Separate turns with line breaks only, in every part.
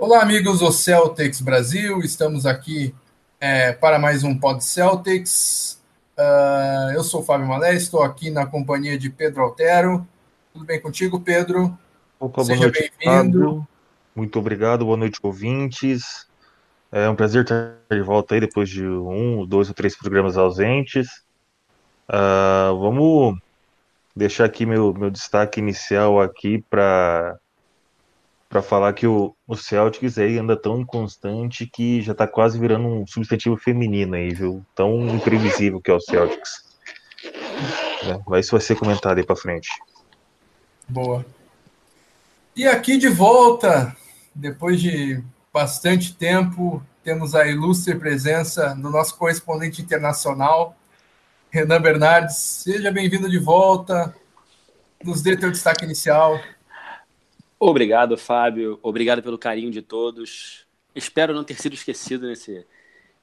Olá, amigos do Celtics Brasil, estamos aqui é, para mais um Pod Celtics. Uh, eu sou o Fábio Malé, estou aqui na companhia de Pedro Altero. Tudo bem contigo, Pedro?
Opa, Seja bem-vindo. Muito obrigado, boa noite, ouvintes. É um prazer estar de volta aí depois de um, dois ou três programas ausentes. Uh, vamos deixar aqui meu, meu destaque inicial aqui para para falar que o, o Celtics aí anda tão inconstante que já está quase virando um substantivo feminino aí, viu? Tão imprevisível que é o Celtics. É, isso vai ser comentado aí para frente.
Boa. E aqui de volta, depois de bastante tempo, temos a ilustre presença do nosso correspondente internacional, Renan Bernardes. Seja bem-vindo de volta. Nos dê teu destaque inicial.
Obrigado, Fábio. Obrigado pelo carinho de todos. Espero não ter sido esquecido nesse,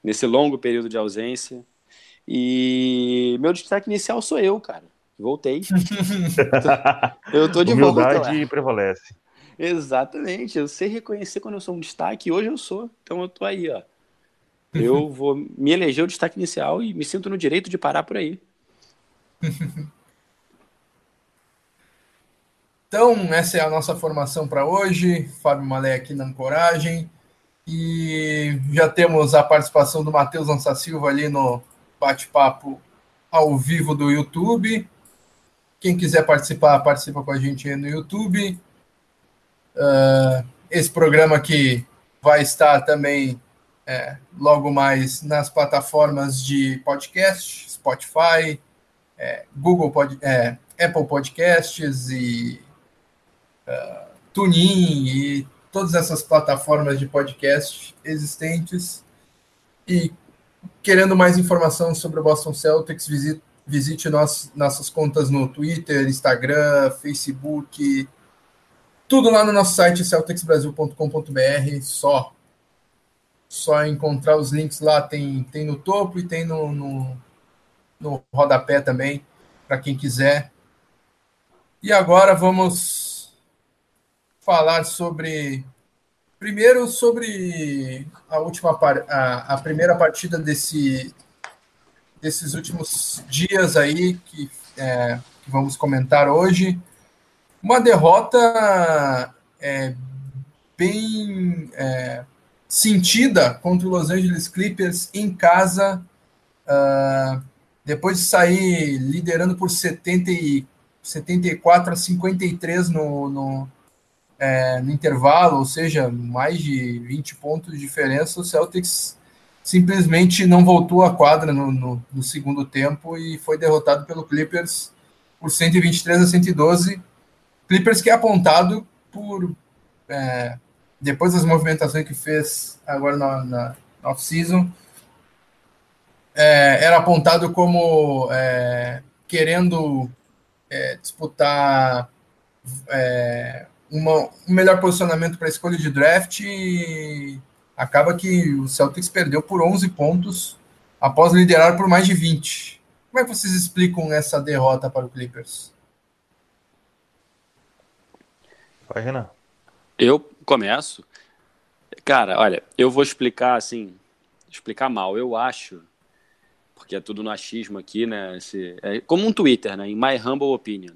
nesse longo período de ausência. E meu destaque inicial sou eu, cara. Voltei.
eu tô de Humildade volta. Humildade prevalece.
Exatamente. Eu sei reconhecer quando eu sou um destaque. Hoje eu sou. Então eu tô aí, ó. Eu vou me eleger o destaque inicial e me sinto no direito de parar por aí.
Então, essa é a nossa formação para hoje. Fábio Malé aqui na Ancoragem. E já temos a participação do Matheus Lança Silva ali no bate-papo ao vivo do YouTube. Quem quiser participar, participa com a gente aí no YouTube. Uh, esse programa aqui vai estar também é, logo mais nas plataformas de podcast, Spotify, é, Google Pod, é, Apple Podcasts e uh, TuneIn e todas essas plataformas de podcast existentes. E querendo mais informação sobre o Boston Celtics, visite, visite nossas, nossas contas no Twitter, Instagram, Facebook, tudo lá no nosso site celticsbrasil.com.br, só só encontrar os links lá, tem, tem no topo e tem no, no, no rodapé também, para quem quiser. E agora vamos falar sobre. Primeiro, sobre a última a, a primeira partida desse, desses últimos dias aí que, é, que vamos comentar hoje. Uma derrota é, bem é, sentida contra o Los Angeles Clippers em casa, uh, depois de sair liderando por 70 e, 74 a 53 no, no, é, no intervalo, ou seja, mais de 20 pontos de diferença, o Celtics simplesmente não voltou à quadra no, no, no segundo tempo e foi derrotado pelo Clippers por 123 a 112. Clippers que é apontado por, é, depois das movimentações que fez agora na, na off-season, é, era apontado como é, querendo é, disputar é, uma, um melhor posicionamento para a escolha de draft e acaba que o Celtics perdeu por 11 pontos após liderar por mais de 20. Como é que vocês explicam essa derrota para o Clippers?
Vai, Renan.
Eu começo. Cara, olha, eu vou explicar assim, explicar mal. Eu acho, porque é tudo no achismo aqui, né? Esse, é como um Twitter, né? Em my humble opinion.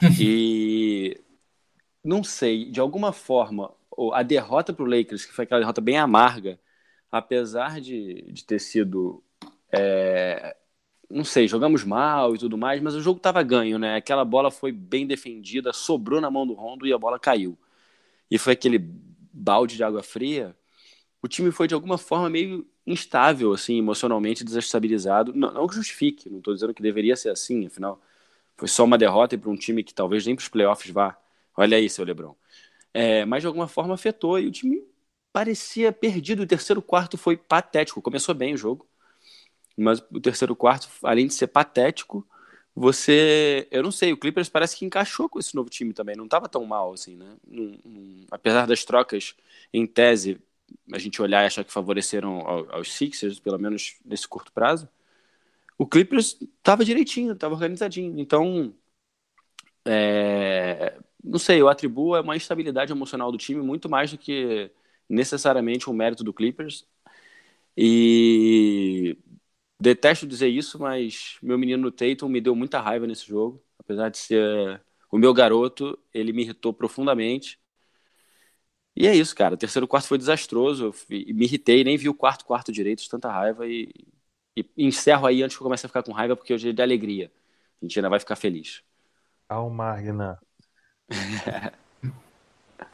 E não sei, de alguma forma, a derrota para o Lakers, que foi aquela derrota bem amarga, apesar de, de ter sido. É, não sei, jogamos mal e tudo mais, mas o jogo estava ganho, né? Aquela bola foi bem defendida, sobrou na mão do Rondo e a bola caiu. E foi aquele balde de água fria. O time foi de alguma forma meio instável, assim, emocionalmente desestabilizado. Não, não que justifique, não estou dizendo que deveria ser assim, afinal, foi só uma derrota para um time que talvez nem para os playoffs vá. Olha aí, seu Lebron. É, mas de alguma forma afetou e o time parecia perdido. O terceiro quarto foi patético. Começou bem o jogo, mas o terceiro quarto, além de ser patético, você. Eu não sei, o Clippers parece que encaixou com esse novo time também. Não estava tão mal assim, né? Apesar das trocas, em tese, a gente olhar e achar que favoreceram aos Sixers, pelo menos nesse curto prazo. O Clippers estava direitinho, estava organizadinho. Então, é, não sei, eu atribuo uma instabilidade emocional do time muito mais do que necessariamente um mérito do Clippers. E detesto dizer isso, mas meu menino Tatum me deu muita raiva nesse jogo, apesar de ser o meu garoto, ele me irritou profundamente. E é isso, cara. O terceiro quarto foi desastroso. Eu me irritei, nem vi o quarto quarto direito, tanta raiva. E, e encerro aí antes que eu comece a ficar com raiva, porque hoje é de alegria. A gente ainda vai ficar feliz.
Calma, Renan.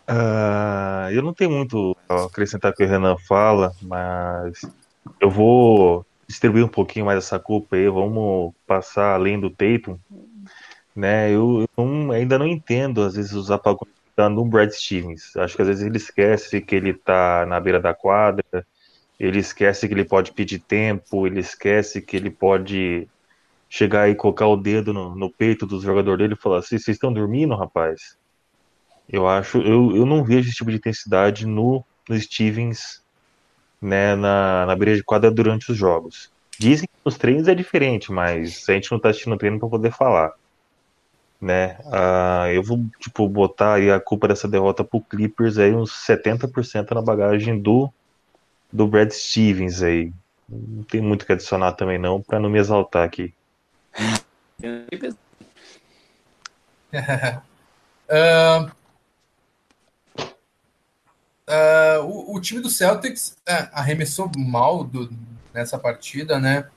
Uh, eu não tenho muito a acrescentar que o Renan fala, mas eu vou distribuir um pouquinho mais essa culpa aí. Vamos passar além do Tatum. Né, eu, não, ainda não entendo, às vezes, os apagões no Brad Stevens. Acho que às vezes ele esquece que ele tá na beira da quadra, ele esquece que ele pode pedir tempo, ele esquece que ele pode chegar e colocar o dedo no, no peito dos jogadores dele e falar assim, vocês estão dormindo, rapaz? Eu acho, eu, eu não vejo esse tipo de intensidade no, no Stevens né, na, na beira de quadra durante os jogos. Dizem que nos treinos é diferente, mas a gente não tá assistindo o treino para poder falar né? Uh, eu vou tipo botar aí a culpa dessa derrota pro Clippers aí uns 70% na bagagem do do Brad Stevens aí. Não tem muito que adicionar também não para não me exaltar aqui.
Uh, uh, o, o, time do Celtics é, arremessou mal do, nessa partida, né?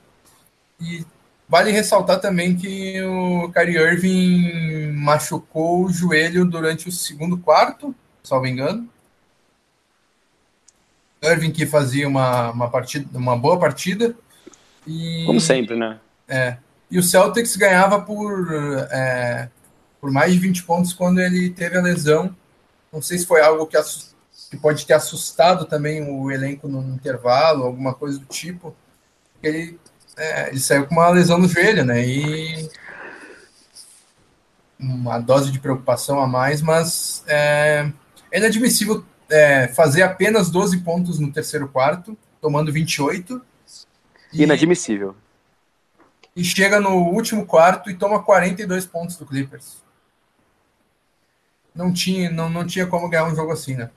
E Vale ressaltar também que o Kyrie Irving machucou o joelho durante o segundo quarto, salvo engano. Irving que fazia uma, uma, partida, uma boa partida.
E, Como sempre, né?
É. E o Celtics ganhava por, é, por mais de 20 pontos quando ele teve a lesão. Não sei se foi algo que, que pode ter assustado também o elenco no intervalo, alguma coisa do tipo. Ele é, ele saiu com uma lesão no joelho, né? E uma dose de preocupação a mais, mas é, é inadmissível é, fazer apenas 12 pontos no terceiro quarto, tomando 28.
E, Inadmissível.
E chega no último quarto e toma 42 pontos do Clippers. Não tinha, não, não tinha como ganhar um jogo assim, né?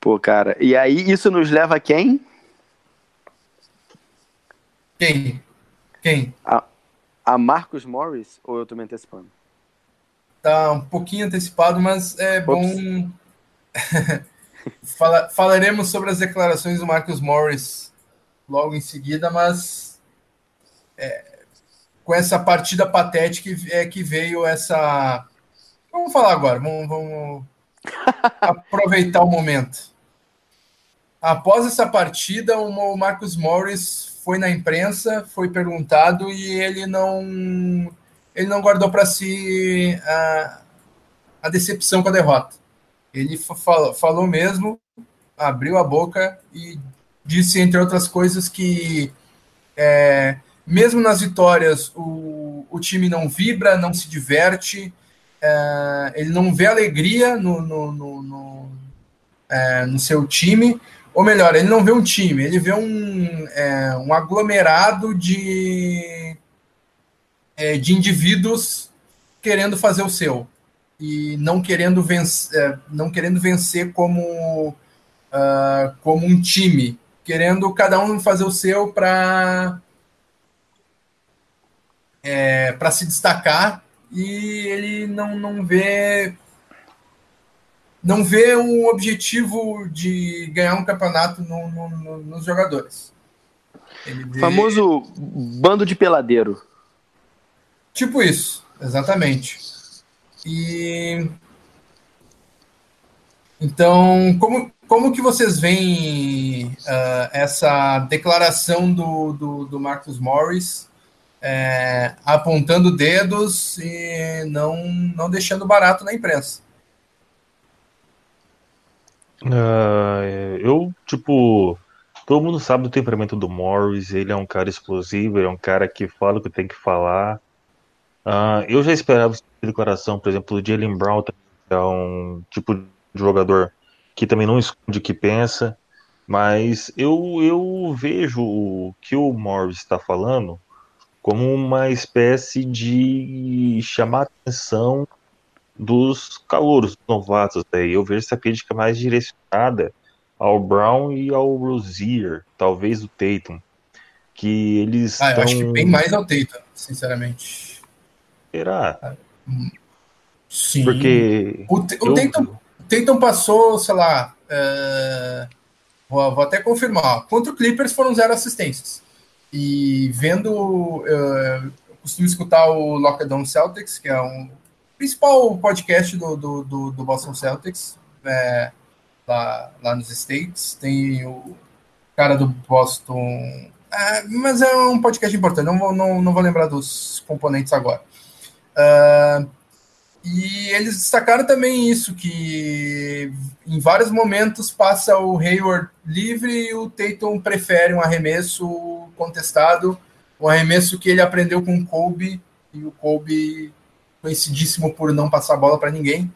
Pô, cara, e aí isso nos leva a quem?
Quem? Quem?
A, a Marcos Morris ou eu tô me antecipando?
Tá um pouquinho antecipado, mas é Ops. bom. Fala, falaremos sobre as declarações do Marcos Morris logo em seguida, mas é, com essa partida patética é que veio essa. Vamos falar agora, vamos, vamos aproveitar o momento. Após essa partida, o Marcos Morris foi na imprensa, foi perguntado e ele não ele não guardou para si a, a decepção com a derrota. Ele falou, falou mesmo, abriu a boca e disse, entre outras coisas, que é, mesmo nas vitórias o, o time não vibra, não se diverte, é, ele não vê alegria no, no, no, no, é, no seu time, ou melhor, ele não vê um time, ele vê um, é, um aglomerado de, é, de indivíduos querendo fazer o seu e não querendo vencer, é, não querendo vencer como, uh, como um time, querendo cada um fazer o seu para é, para se destacar e ele não, não vê não vê um objetivo de ganhar um campeonato no, no, no, nos jogadores.
Vê... Famoso bando de peladeiro.
Tipo isso, exatamente. E então, como, como que vocês veem uh, essa declaração do, do, do Marcus Morris é, apontando dedos e não, não deixando barato na imprensa?
Uh, eu, tipo, todo mundo sabe do temperamento do Morris, ele é um cara explosivo, ele é um cara que fala o que tem que falar. Uh, eu já esperava essa declaração, por exemplo, do Jalen Brown, é um tipo de jogador que também não esconde o que pensa, mas eu, eu vejo o que o Morris está falando como uma espécie de chamar atenção dos calouros novatos aí. Eu vejo essa crítica mais direcionada ao Brown e ao Rozier, talvez o Tatum, que eles
ah, eu acho que bem mais ao Tatum, sinceramente.
Será? Ah,
sim.
Porque
o, o, eu... Tatum passou, sei lá, uh, vou, vou, até confirmar. Contra o Clippers foram zero assistências. E vendo, uh, eu costumo escutar o Lockdown Celtics, que é um principal podcast do, do, do, do Boston Celtics, é, lá, lá nos States. Tem o cara do Boston. É, mas é um podcast importante, não vou, não, não vou lembrar dos componentes agora. Uh, e eles destacaram também isso, que em vários momentos passa o Hayward livre e o Tatum prefere um arremesso contestado, um arremesso que ele aprendeu com o Kobe, e o Kobe conhecidíssimo por não passar bola para ninguém.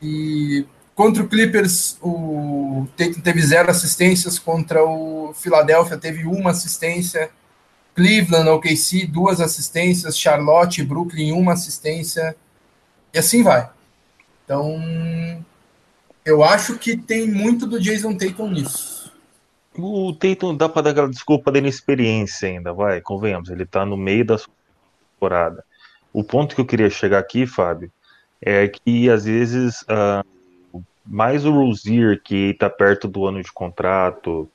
E contra o Clippers, o Tatum teve zero assistências, contra o Philadelphia teve uma assistência, Cleveland, OKC, duas assistências, Charlotte, Brooklyn, uma assistência e assim vai. Então, eu acho que tem muito do Jason Tatum nisso.
O Tatum dá para dar aquela desculpa da inexperiência ainda, vai, convenhamos. Ele tá no meio da temporada. O ponto que eu queria chegar aqui, Fábio, é que às vezes uh, mais o Rozier, que está perto do ano de contrato,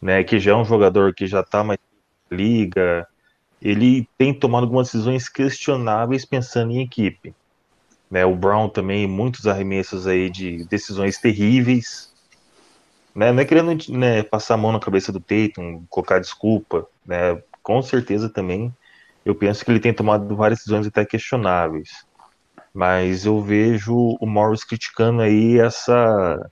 né, que já é um jogador que já está mais liga, ele tem tomado algumas decisões questionáveis pensando em equipe. Né, o Brown também, muitos arremessos aí de decisões terríveis. Né, não é querendo né, passar a mão na cabeça do Tatum, colocar desculpa. Né, com certeza também, eu penso que ele tem tomado várias decisões até questionáveis. Mas eu vejo o Morris criticando aí essa.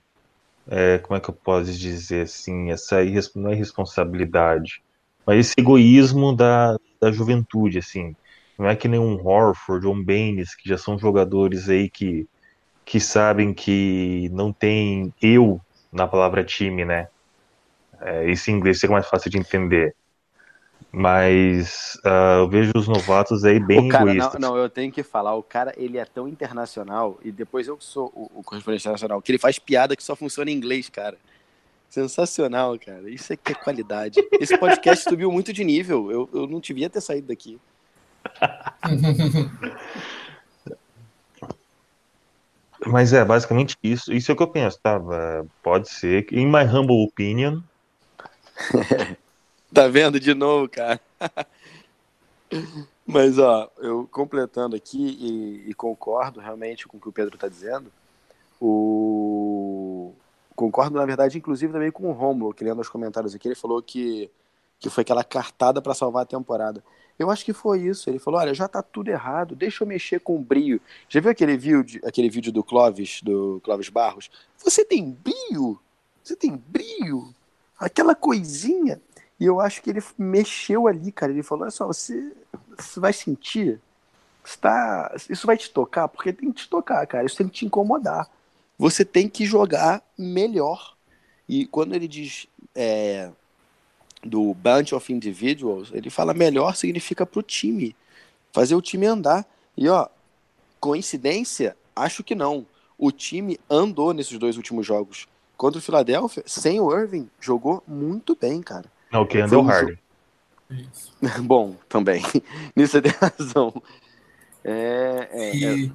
É, como é que eu posso dizer assim? Essa é irresponsabilidade, mas esse egoísmo da, da juventude, assim não é que nem um Horford ou um Baines, que já são jogadores aí que, que sabem que não tem eu na palavra time, né? É, esse inglês fica mais fácil de entender. Mas uh, eu vejo os novatos aí bem
o cara,
egoístas.
Não, não, eu tenho que falar, o cara ele é tão internacional, e depois eu sou o, o correspondente internacional, que ele faz piada que só funciona em inglês, cara. Sensacional, cara. Isso é que é qualidade. Esse podcast subiu muito de nível. Eu, eu não devia ter saído daqui.
Mas é basicamente isso. Isso é o que eu penso, tá? Pode ser. In my humble opinion.
tá vendo de novo, cara? Mas, ó, eu completando aqui e, e, concordo realmente com o que o Pedro tá dizendo. O... Concordo, na verdade, inclusive também com o Romulo, que lendo os comentários aqui, ele falou que, que foi aquela cartada para salvar a temporada. Eu acho que foi isso. Ele falou: olha, já tá tudo errado, deixa eu mexer com o brio. Já viu aquele vídeo, aquele vídeo do Clóvis, do Clóvis Barros? Você tem brio? Você tem brio? Aquela coisinha. E eu acho que ele mexeu ali, cara. Ele falou: olha só, você, você vai sentir. Está, isso vai te tocar, porque tem que te tocar, cara. Isso tem que te incomodar. Você tem que jogar melhor. E quando ele diz. É, do bunch of individuals, ele fala melhor significa para o time, fazer o time andar. E ó, coincidência? Acho que não. O time andou nesses dois últimos jogos. Contra o Philadelphia, sem o Irving, jogou muito bem, cara.
Não, que andou hard.
Bom, também. Nisso você tem razão. É, é,
e... é...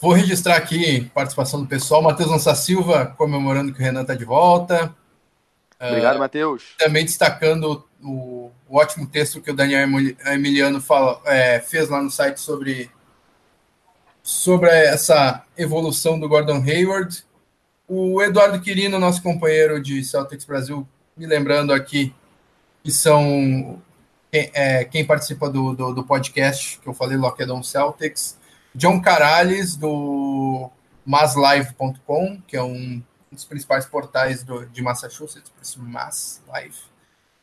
Vou registrar aqui participação do pessoal. Matheus Lança Silva comemorando que o Renan está de volta.
Obrigado, uh, Matheus.
Também destacando o, o, ótimo texto que o Daniel Emiliano fala, é, fez lá no site sobre, sobre essa evolução do Gordon Hayward. O Eduardo Quirino, nosso companheiro de Celtics Brasil, me lembrando aqui que são quem, é, quem participa do, do, do, podcast que eu falei, Lockdown Celtics. John Carales, do maslive.com, que é um um dos principais portais do, de Massachusetts, por isso Mass Life.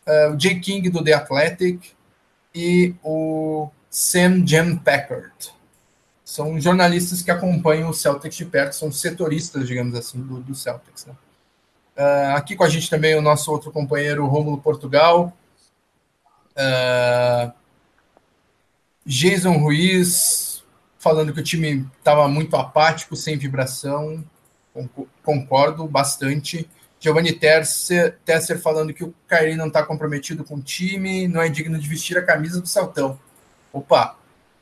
Uh, o Jay King, do The Athletic, e o Sam Jem Packard. São jornalistas que acompanham o Celtics de perto, são setoristas, digamos assim, do, do Celtics. Né? Uh, aqui com a gente também o nosso outro companheiro, Rômulo Portugal. Uh, Jason Ruiz, falando que o time estava muito apático, sem vibração. Concordo bastante. Giovanni Tesser, Tesser falando que o Kyrie não está comprometido com o time, não é digno de vestir a camisa do Saltão. Opa,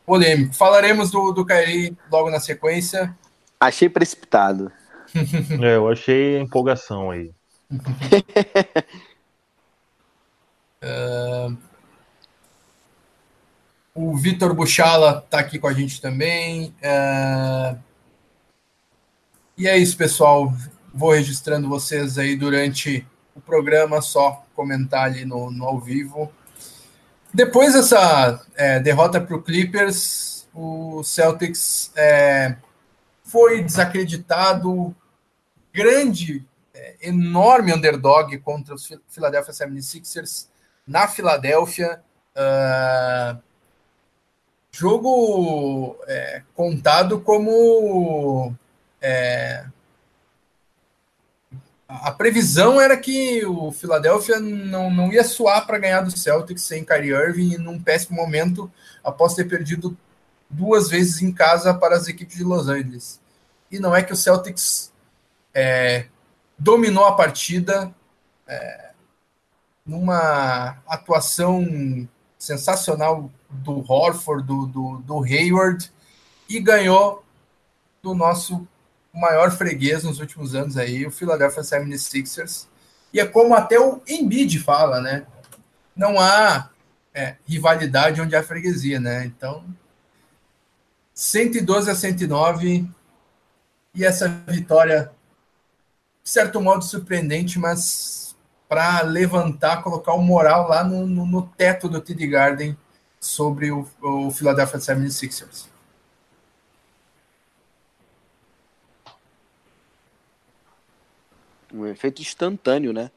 polêmico. Falaremos do, do Kyrie logo na sequência.
Achei precipitado.
é, eu achei empolgação aí.
uh, o Vitor Buchala está aqui com a gente também. Uh, e é isso, pessoal. Vou registrando vocês aí durante o programa, só comentar ali no, no ao vivo. Depois dessa é, derrota para o Clippers, o Celtics é, foi desacreditado, grande, é, enorme underdog contra os Philadelphia 76ers na Filadélfia. Uh, jogo é, contado como é, a previsão era que o Philadelphia não, não ia suar para ganhar do Celtics sem Kyrie Irving num péssimo momento após ter perdido duas vezes em casa para as equipes de Los Angeles. E não é que o Celtics é, dominou a partida é, numa atuação sensacional do Horford, do, do, do Hayward, e ganhou do nosso maior freguês nos últimos anos aí, o Philadelphia 76ers. E é como até o Embiid fala, né? Não há é, rivalidade onde há freguesia, né? Então, 112 a 109 e essa vitória, de certo modo, surpreendente, mas para levantar, colocar o moral lá no, no, no teto do TD Garden sobre o, o Philadelphia 76ers.
Um efeito instantâneo, né?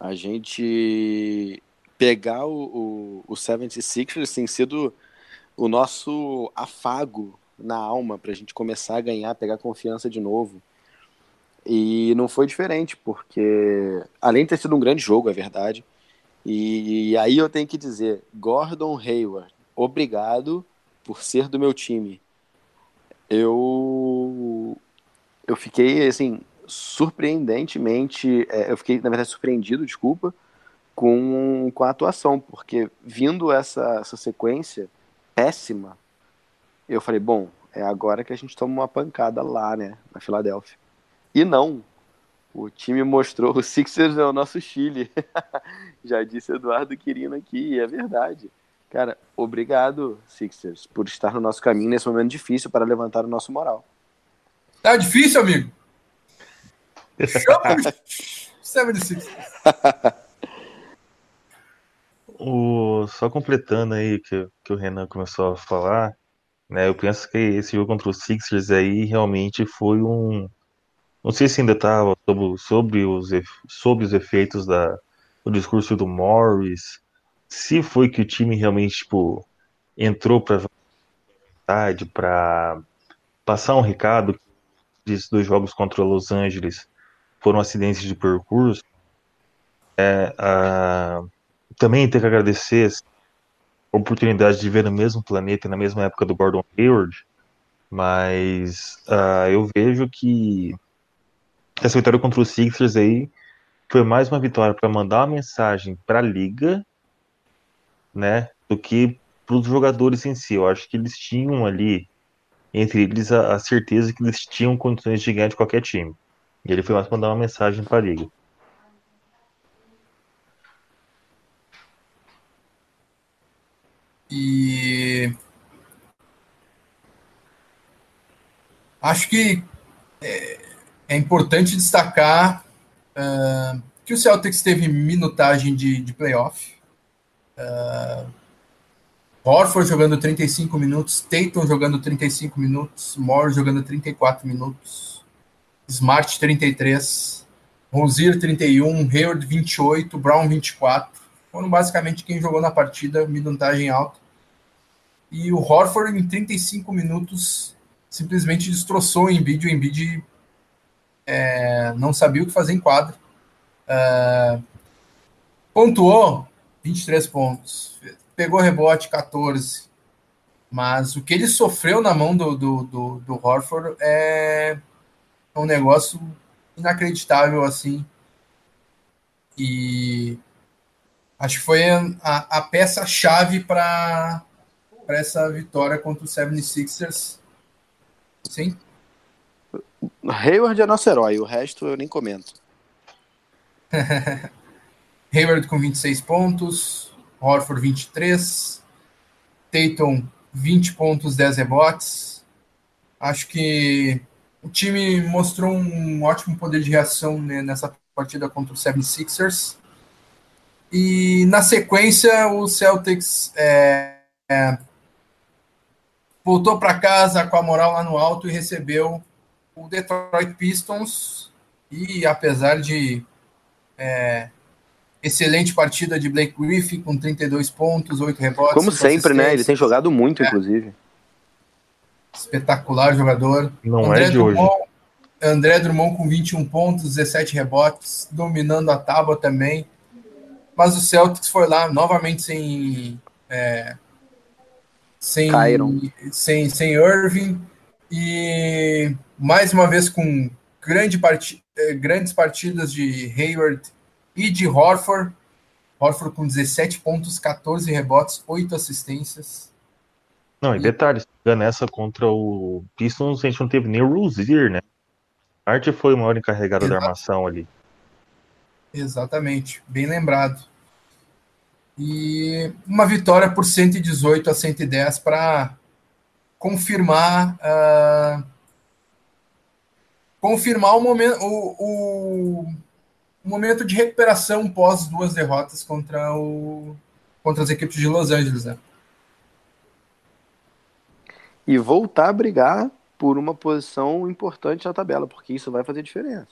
A gente pegar o, o, o 76ers tem sido o nosso afago na alma para a gente começar a ganhar, pegar confiança de novo. E não foi diferente, porque além de ter sido um grande jogo, é verdade. E, e aí eu tenho que dizer, Gordon Hayward, obrigado por ser do meu time. Eu eu fiquei assim surpreendentemente, é, eu fiquei, na verdade, surpreendido, desculpa, com, com a atuação, porque vindo essa, essa sequência péssima, eu falei, bom, é agora que a gente toma uma pancada lá, né, na Filadélfia. E não, o time mostrou, o Sixers é o nosso Chile. Já disse Eduardo Quirino aqui, e é verdade. Cara, obrigado, Sixers, por estar no nosso caminho nesse momento difícil para levantar o nosso moral.
Tá difícil, amigo? O 76.
o, só completando aí que, que o Renan começou a falar, né? Eu penso que esse jogo contra os Sixers aí realmente foi um. Não sei se ainda estava sobre, sobre, os, sobre os efeitos da, do discurso do Morris, se foi que o time realmente tipo, entrou para para passar um recado desses dois jogos contra Los Angeles foram acidentes de percurso. É, a, também tem que agradecer a oportunidade de ver no mesmo planeta, na mesma época do Gordon Hayward, mas uh, eu vejo que essa vitória contra os Sixers aí foi mais uma vitória para mandar uma mensagem para a liga, né, do que para os jogadores em si. Eu acho que eles tinham ali entre eles a, a certeza que eles tinham condições de ganhar de qualquer time. E ele foi mais mandar uma mensagem para liga.
E acho que é, é importante destacar uh, que o Celtics teve minutagem de, de playoff. Uh, Horford jogando 35 minutos, Tatum jogando 35 minutos, Moore jogando 34 minutos. Smart 33, Rozier 31, Hayward 28, Brown 24. Foram basicamente quem jogou na partida, minutagem alta. E o Horford em 35 minutos simplesmente destroçou o Embiid. O Embiid é, não sabia o que fazer em quadra. É, pontuou 23 pontos. Pegou rebote 14. Mas o que ele sofreu na mão do, do, do, do Horford é um negócio inacreditável, assim. E acho que foi a, a peça-chave para essa vitória contra o 76ers. Sim.
Hayward é nosso herói, o resto eu nem comento.
Hayward com 26 pontos, Horford 23, Tatum 20 pontos, 10 rebotes. Acho que o time mostrou um ótimo poder de reação né, nessa partida contra o 76ers. E na sequência, o Celtics é, é, voltou para casa com a moral lá no alto e recebeu o Detroit Pistons. E apesar de é, excelente partida de Blake Griffin com 32 pontos, 8 rebotes.
Como sempre, né? Ele tem jogado muito, é. inclusive.
Espetacular jogador.
Não André é de Drummond, hoje.
André Drummond com 21 pontos, 17 rebotes, dominando a tábua também. Mas o Celtics foi lá novamente sem. É, sem, sem, sem Irving. E mais uma vez com grande part... É, grandes partidas de Hayward e de Horford. Horford com 17 pontos, 14 rebotes, 8 assistências.
Não, e detalhe, nessa contra o Pistons, a gente não teve nem o Rozier, né? Art foi o maior encarregado Exato. da armação ali.
Exatamente, bem lembrado. E uma vitória por 118 a 110 para confirmar uh, confirmar o momento o, o, o, momento de recuperação pós duas derrotas contra o contra as equipes de Los Angeles, né?
E voltar a brigar por uma posição importante na tabela, porque isso vai fazer diferença.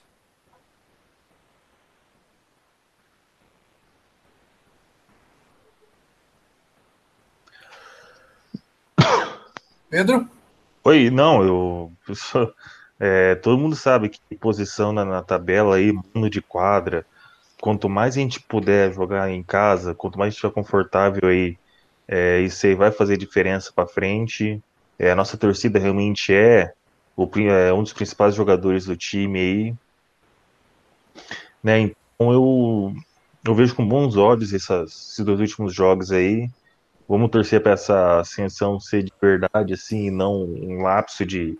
Pedro?
Oi, não, eu, eu é, todo mundo sabe que posição na, na tabela aí, mundo de quadra, quanto mais a gente puder jogar em casa, quanto mais a gente estiver confortável aí, é, isso aí vai fazer diferença para frente. É, a nossa torcida realmente é, o, é um dos principais jogadores do time aí. Né? Então eu, eu vejo com bons olhos essas, esses dois últimos jogos aí. Vamos torcer para essa ascensão ser de verdade, assim, e não um lapso de,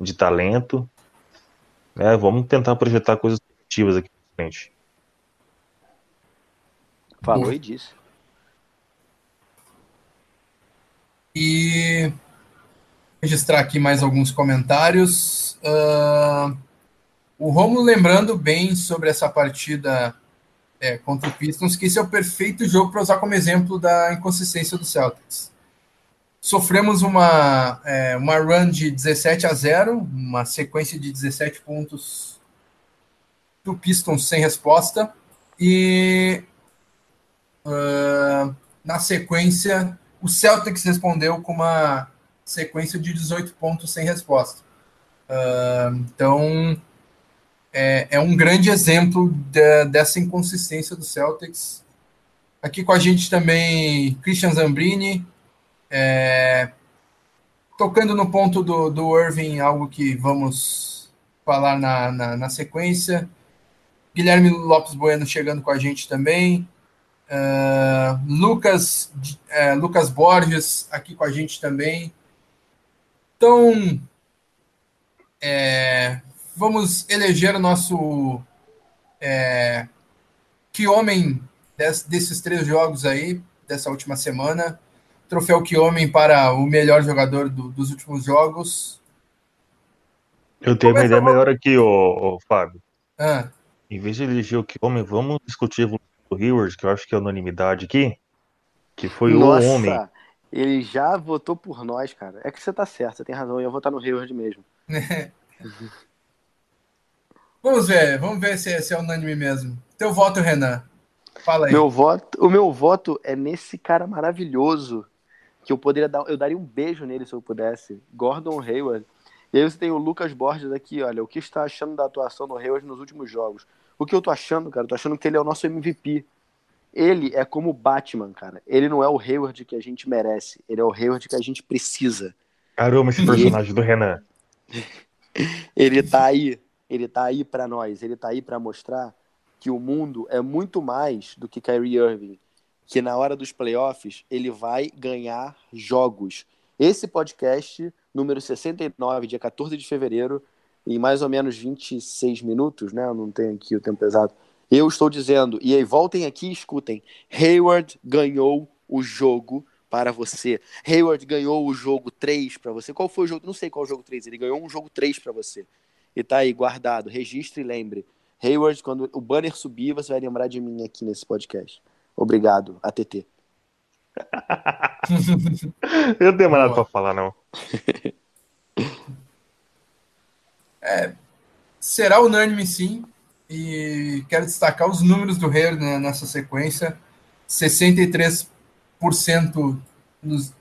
de talento. É, vamos tentar projetar coisas positivas aqui pra frente.
Falou e disse.
E registrar aqui mais alguns comentários. Uh, o Romulo lembrando bem sobre essa partida é, contra o Pistons, que esse é o perfeito jogo para usar como exemplo da inconsistência do Celtics. Sofremos uma, é, uma run de 17 a 0, uma sequência de 17 pontos do Pistons sem resposta, e uh, na sequência o Celtics respondeu com uma sequência de 18 pontos sem resposta. Uh, então, é, é, um grande exemplo de, dessa inconsistência do Celtics. Aqui com a gente também Christian Zambrini, é, tocando no ponto do, do Irving, algo que vamos falar na, na, na sequência. Guilherme Lopes Bueno chegando com a gente também. Uh, Lucas, uh, Lucas Borges aqui com a gente também. Então, é, vamos eleger o nosso é, que homem des, desses três jogos aí, dessa última semana. Troféu que homem para o melhor jogador do, dos últimos jogos.
Eu tenho uma ideia melhor aqui, ô, ô Fábio. Ah. Em vez de eleger o que homem, vamos discutir o Hayward, que eu acho que é unanimidade aqui. Que foi Nossa. o homem.
Ele já votou por nós, cara. É que você tá certo, você tem razão. Eu ia votar no Hayward mesmo.
vamos ver, vamos ver se é, se é unânime mesmo. Teu voto, Renan. Fala aí.
Meu voto, o meu voto é nesse cara maravilhoso que eu poderia dar, eu daria um beijo nele se eu pudesse. Gordon Hayward. E aí você tem o Lucas Borges aqui, olha, o que está achando da atuação do Hayward nos últimos jogos? O que eu tô achando, cara? Eu tô achando que ele é o nosso MVP. Ele é como o Batman, cara. Ele não é o Hayward que a gente merece. Ele é o Hayward que a gente precisa.
Caramba, esse personagem do Renan.
Ele tá aí. Ele tá aí para nós. Ele tá aí para mostrar que o mundo é muito mais do que Kyrie Irving. Que na hora dos playoffs ele vai ganhar jogos. Esse podcast, número 69, dia 14 de fevereiro, em mais ou menos 26 minutos, né? Eu não tenho aqui o tempo exato eu estou dizendo, e aí voltem aqui e escutem: Hayward ganhou o jogo para você. Hayward ganhou o jogo 3 para você. Qual foi o jogo? Não sei qual o jogo 3. Ele ganhou um jogo 3 para você. E tá aí, guardado. Registre e lembre. Hayward, quando o banner subir, você vai lembrar de mim aqui nesse podcast. Obrigado, ATT.
Eu não tenho mais nada para falar, não.
É, será unânime, sim. E quero destacar os números do Hair né, nessa sequência: 63%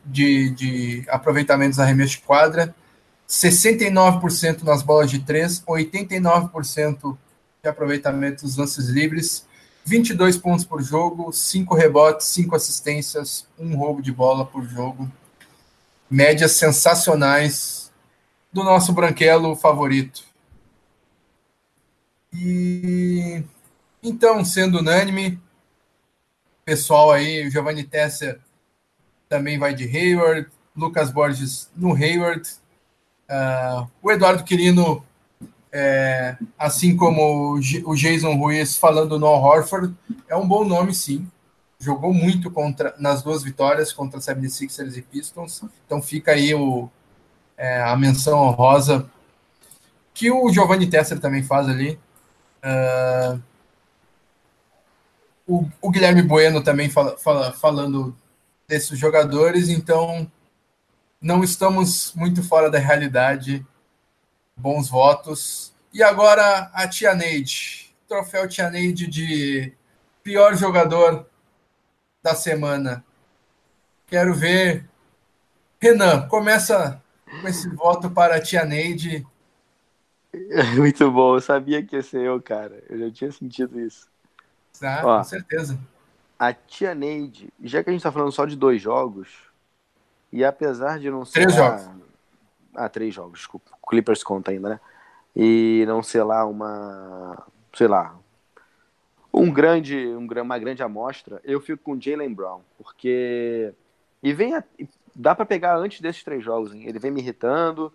de, de aproveitamentos arremesso de quadra, 69% nas bolas de três, 89% de aproveitamento dos lances livres, 22 pontos por jogo, 5 rebotes, 5 assistências, um roubo de bola por jogo. Médias sensacionais do nosso branquelo favorito. E então, sendo unânime, pessoal aí, o Giovanni Tesser também vai de Hayward, Lucas Borges no Hayward, uh, o Eduardo Quirino, é, assim como o Jason Ruiz falando no Horford, é um bom nome sim. Jogou muito contra nas duas vitórias contra 76ers e Pistons. Então fica aí o, é, a menção honrosa que o Giovanni Tesser também faz ali. Uh, o, o, Guilherme Bueno também fala, fala, falando desses jogadores, então não estamos muito fora da realidade. Bons votos. E agora a Tia Neide. Troféu Tia Neide de pior jogador da semana. Quero ver. Renan, começa com esse voto para a Tia Neide
Muito bom, eu sabia que ia ser eu, cara. Eu já tinha sentido isso.
Ah, Ó, com certeza.
A tia Neide, já que a gente tá falando só de dois jogos, e apesar de não
ser. Três lá... jogos.
Ah, três jogos, desculpa. O Clippers conta ainda, né? E não ser lá uma. Sei lá. Um grande, uma grande amostra, eu fico com Jalen Brown, porque. E vem. A... Dá para pegar antes desses três jogos, hein? Ele vem me irritando,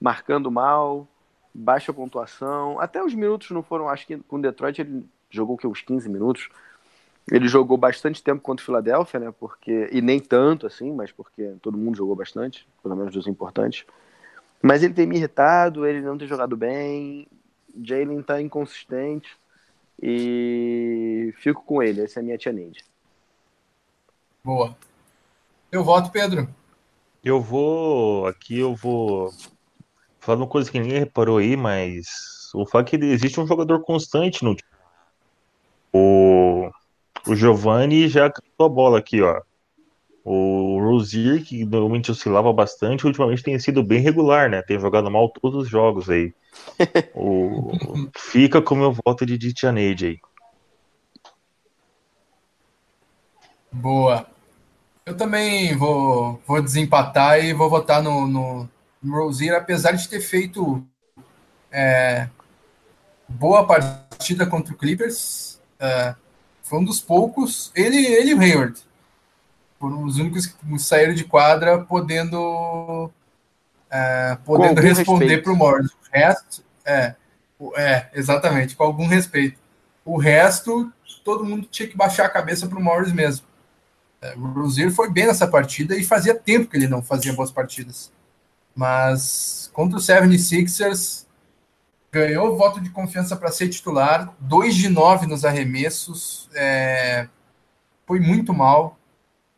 marcando mal, baixa pontuação. Até os minutos não foram, acho que com Detroit ele jogou que uns 15 minutos. Ele jogou bastante tempo contra o Philadelphia, né? Porque e nem tanto assim, mas porque todo mundo jogou bastante, pelo menos dos importantes. Mas ele tem me irritado, ele não tem jogado bem. Jalen tá inconsistente e fico com ele. Essa é a minha tia Neide.
Boa. Eu voto, Pedro.
Eu vou aqui, eu vou Falando uma coisa que ninguém reparou aí, mas o fato é que existe um jogador constante no time. O, o Giovanni já cantou a bola aqui, ó. O Rosier, que normalmente oscilava bastante, ultimamente tem sido bem regular, né? Tem jogado mal todos os jogos aí. o, fica com o meu voto de Ditianeide aí.
Boa. Eu também vou, vou desempatar e vou votar no, no, Rozier, apesar de ter feito é, boa partida contra o Clippers, é, foi um dos poucos, ele, ele e o Hayward, foram os únicos que saíram de quadra podendo, é, podendo responder para o Morris. O resto, é, é, exatamente, com algum respeito. O resto, todo mundo tinha que baixar a cabeça para o Morris mesmo. É, o Rozier foi bem nessa partida e fazia tempo que ele não fazia boas partidas. Mas contra o 76ers, ganhou voto de confiança para ser titular, 2 de 9 nos arremessos, é, foi muito mal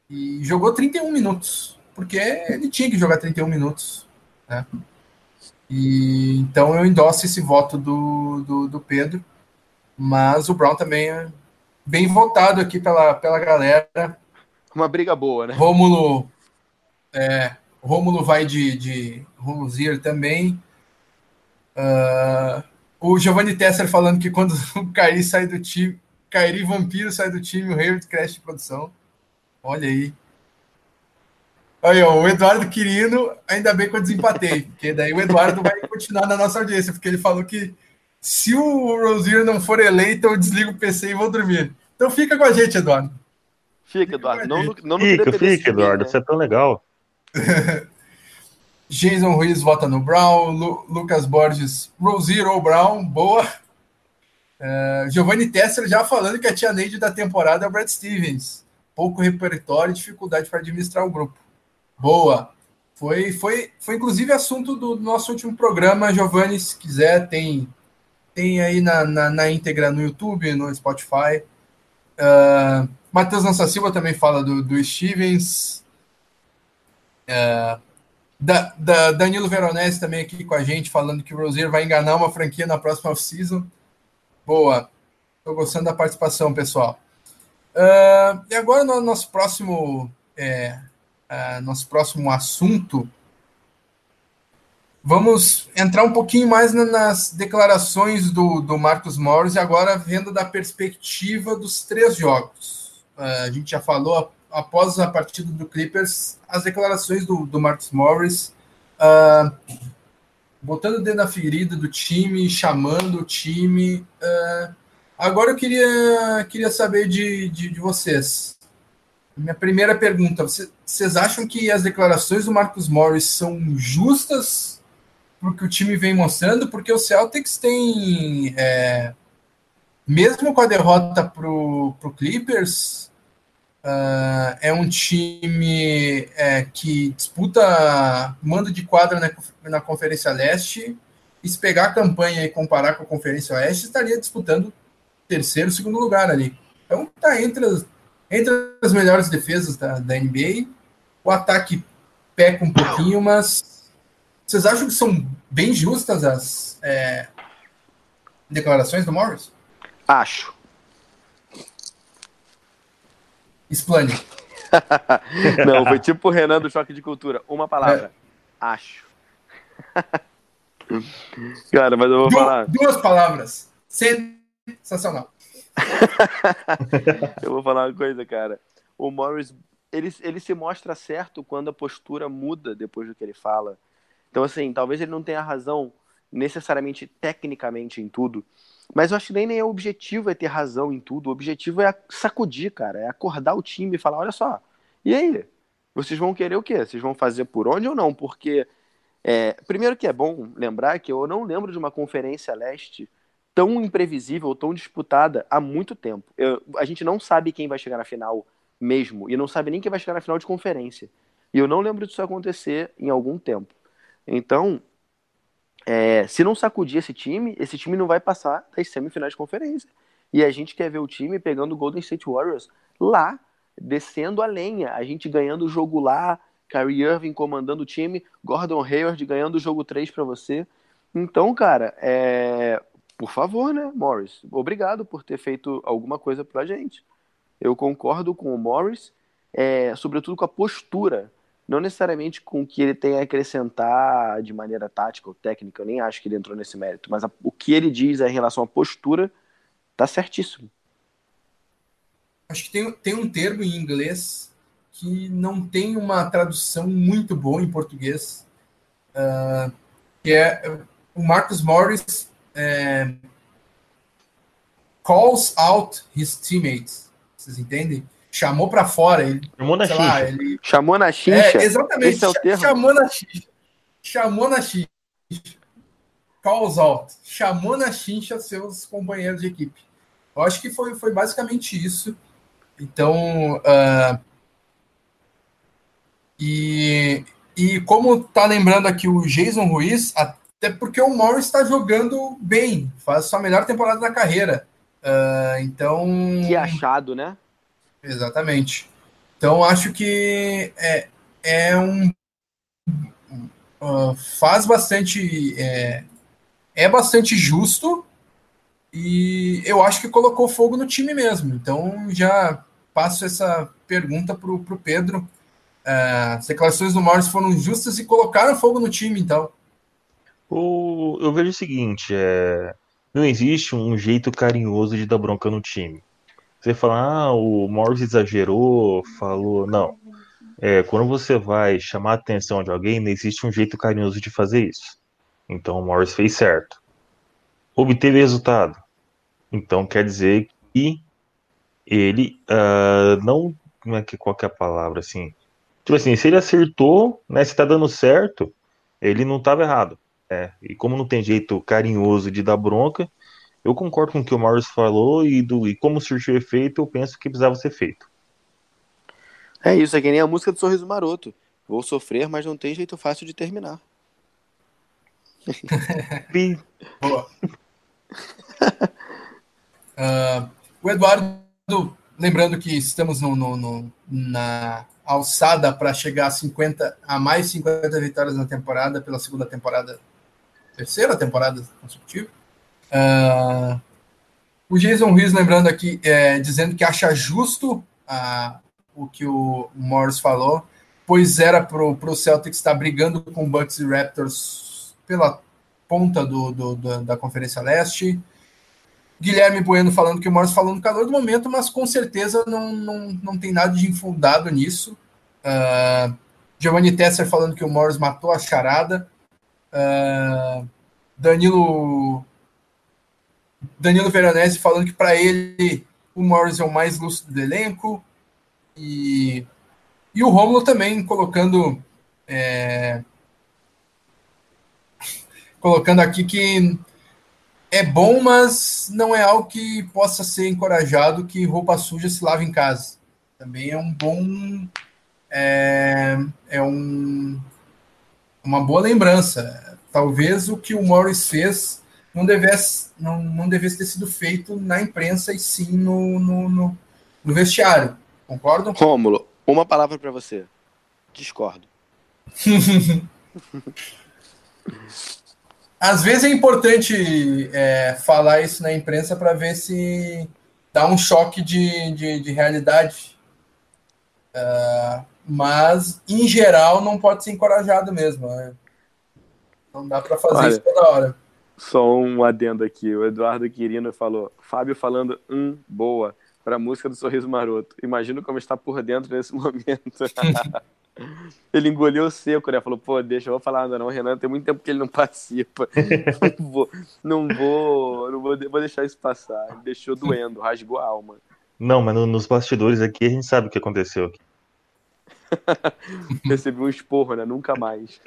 e jogou 31 minutos, porque ele tinha que jogar 31 minutos. Né? E, então eu endosso esse voto do, do, do, Pedro, mas o Brown também é bem votado aqui pela, pela galera.
Uma briga boa, né?
Rômulo, é, Rômulo vai de, de Rosier também. Uh, o Giovanni Tesser falando que quando o Caí sai do time, Kairi Vampiro sai do time, o Hayward cresce de produção. Olha aí. Aí, ó, o Eduardo Quirino, ainda bem que eu desempatei, porque daí o Eduardo vai continuar na nossa audiência, porque ele falou que se o Rosier não for eleito, eu desligo o PC e vou dormir. Então fica com a gente, Eduardo.
Fica, Eduardo. Não,
não, não fica, fica, Eduardo. Né? Você é tão legal.
Jason Ruiz vota no Brown. Lu, Lucas Borges, Rosier ou Brown. Boa. Uh, Giovanni Tesser já falando que a tia Neide da temporada é o Brad Stevens. Pouco repertório e dificuldade para administrar o grupo. Boa. Foi, foi, foi inclusive assunto do nosso último programa, Giovanni. Se quiser, tem, tem aí na, na, na íntegra no YouTube, no Spotify. Uh, Matheus Nossa Silva também fala do, do Stevens. Uh, da, da, Danilo Veronese também aqui com a gente, falando que o Rosier vai enganar uma franquia na próxima off-season. Boa. Estou gostando da participação, pessoal. Uh, e agora, no nosso próximo, é, uh, nosso próximo assunto, vamos entrar um pouquinho mais nas declarações do, do Marcos Morris, e agora vendo da perspectiva dos três jogos. Uh, a gente já falou após a partida do Clippers, as declarações do, do Marcos Morris, uh, botando o dedo na ferida do time, chamando o time. Uh, agora eu queria, queria saber de, de, de vocês. Minha primeira pergunta: vocês acham que as declarações do Marcos Morris são justas porque o time vem mostrando? Porque o Celtics tem, é, mesmo com a derrota para o Clippers, Uh, é um time é, que disputa mando de quadra na, na Conferência Leste. E se pegar a campanha e comparar com a Conferência Oeste, estaria disputando terceiro, segundo lugar ali. Então está entre as, entre as melhores defesas da, da NBA. O ataque peca um pouquinho, mas vocês acham que são bem justas as é, declarações do Morris?
Acho.
Explane.
Não, foi tipo o Renan do Choque de Cultura. Uma palavra. É. Acho. Cara, mas eu vou
du
falar.
Duas palavras. Sensacional.
eu vou falar uma coisa, cara. O Morris, ele, ele se mostra certo quando a postura muda depois do que ele fala. Então, assim, talvez ele não tenha razão necessariamente tecnicamente em tudo, mas eu acho que nem, nem é o objetivo é ter razão em tudo. O objetivo é sacudir, cara. É acordar o time e falar: olha só, e aí? Vocês vão querer o quê? Vocês vão fazer por onde ou não? Porque, é, primeiro que é bom lembrar que eu não lembro de uma conferência leste tão imprevisível, tão disputada há muito tempo. Eu, a gente não sabe quem vai chegar na final mesmo, e não sabe nem quem vai chegar na final de conferência. E eu não lembro disso acontecer em algum tempo. Então, é, se não sacudir esse time, esse time não vai passar das semifinais de conferência. E a gente quer ver o time pegando o Golden State Warriors lá, descendo a lenha, a gente ganhando o jogo lá, Kyrie Irving comandando o time, Gordon Hayward ganhando o jogo 3 para você. Então, cara, é... por favor, né, Morris? Obrigado por ter feito alguma coisa pra gente. Eu concordo com o Morris, é... sobretudo com a postura não necessariamente com o que ele tem a acrescentar de maneira tática ou técnica, eu nem acho que ele entrou nesse mérito, mas a, o que ele diz em relação à postura tá certíssimo.
Acho que tem, tem um termo em inglês que não tem uma tradução muito boa em português, uh, que é o Marcus Morris é, calls out his teammates. Vocês entendem? Chamou para fora. Ele,
chamou na lá, ele... Chamou na xincha.
É, exatamente. Esse é o termo. Chamou na xincha. Chamou na xincha. Calls out. Chamou na xincha seus companheiros de equipe. Eu acho que foi, foi basicamente isso. Então, uh, e, e como tá lembrando aqui o Jason Ruiz, até porque o Morris está jogando bem, faz sua melhor temporada da carreira. Uh, então.
Que achado, né?
Exatamente. Então, acho que é, é um. Uh, faz bastante. É, é bastante justo e eu acho que colocou fogo no time mesmo. Então, já passo essa pergunta para o Pedro. Uh, as declarações do Morris foram justas e colocaram fogo no time, então.
O, eu vejo o seguinte: é, não existe um jeito carinhoso de dar bronca no time. Você fala, ah, o Morris exagerou, falou. Não. É, quando você vai chamar a atenção de alguém, não existe um jeito carinhoso de fazer isso. Então o Morris fez certo. Obteve resultado. Então quer dizer que ele uh, não. Como é que qual é a palavra assim? Tipo assim, se ele acertou, né? Se tá dando certo, ele não estava errado. É, e como não tem jeito carinhoso de dar bronca, eu concordo com o que o Morris falou e, do, e como surgiu efeito, eu penso que precisava ser feito.
É isso, é que nem a música do Sorriso Maroto. Vou sofrer, mas não tem jeito fácil de terminar.
Boa. uh, o Eduardo, lembrando que estamos no, no, no na alçada para chegar a 50, a mais 50 vitórias na temporada, pela segunda temporada, terceira temporada consecutiva. Uh, o Jason Rios lembrando aqui, é, dizendo que acha justo uh, o que o Morris falou, pois era para o Celtics estar brigando com Bucks e Raptors pela ponta do, do, do, da Conferência Leste. Guilherme Bueno falando que o Morris falou no calor do momento, mas com certeza não, não, não tem nada de infundado nisso. Uh, Giovanni Tesser falando que o Morris matou a charada. Uh, Danilo Danilo Veronese falando que para ele o Morris é o mais lúcido do elenco. E, e o Romulo também colocando é, colocando aqui que é bom, mas não é algo que possa ser encorajado que roupa suja se lave em casa. Também é um bom é, é um, uma boa lembrança. Talvez o que o Morris fez não devesse, não, não devesse ter sido feito na imprensa e sim no, no, no, no vestiário. Concordam?
Rômulo, uma palavra para você. Discordo.
Às vezes é importante é, falar isso na imprensa para ver se dá um choque de, de, de realidade. Uh, mas, em geral, não pode ser encorajado mesmo. Né? Não dá para fazer Olha, isso toda hora.
Só um adendo aqui. O Eduardo Quirino falou: Fábio falando, hum, boa, para a música do Sorriso Maroto. Imagino como está por dentro nesse momento. ele engoliu seco, né? Falou, pô, deixa, eu vou falar nada não, Renan, tem muito tempo que ele não participa. não vou, não vou, não vou, vou deixar isso passar. Ele deixou doendo, rasgou a alma.
Não, mas no, nos bastidores aqui a gente sabe o que aconteceu.
Recebi um esporro, né? Nunca mais.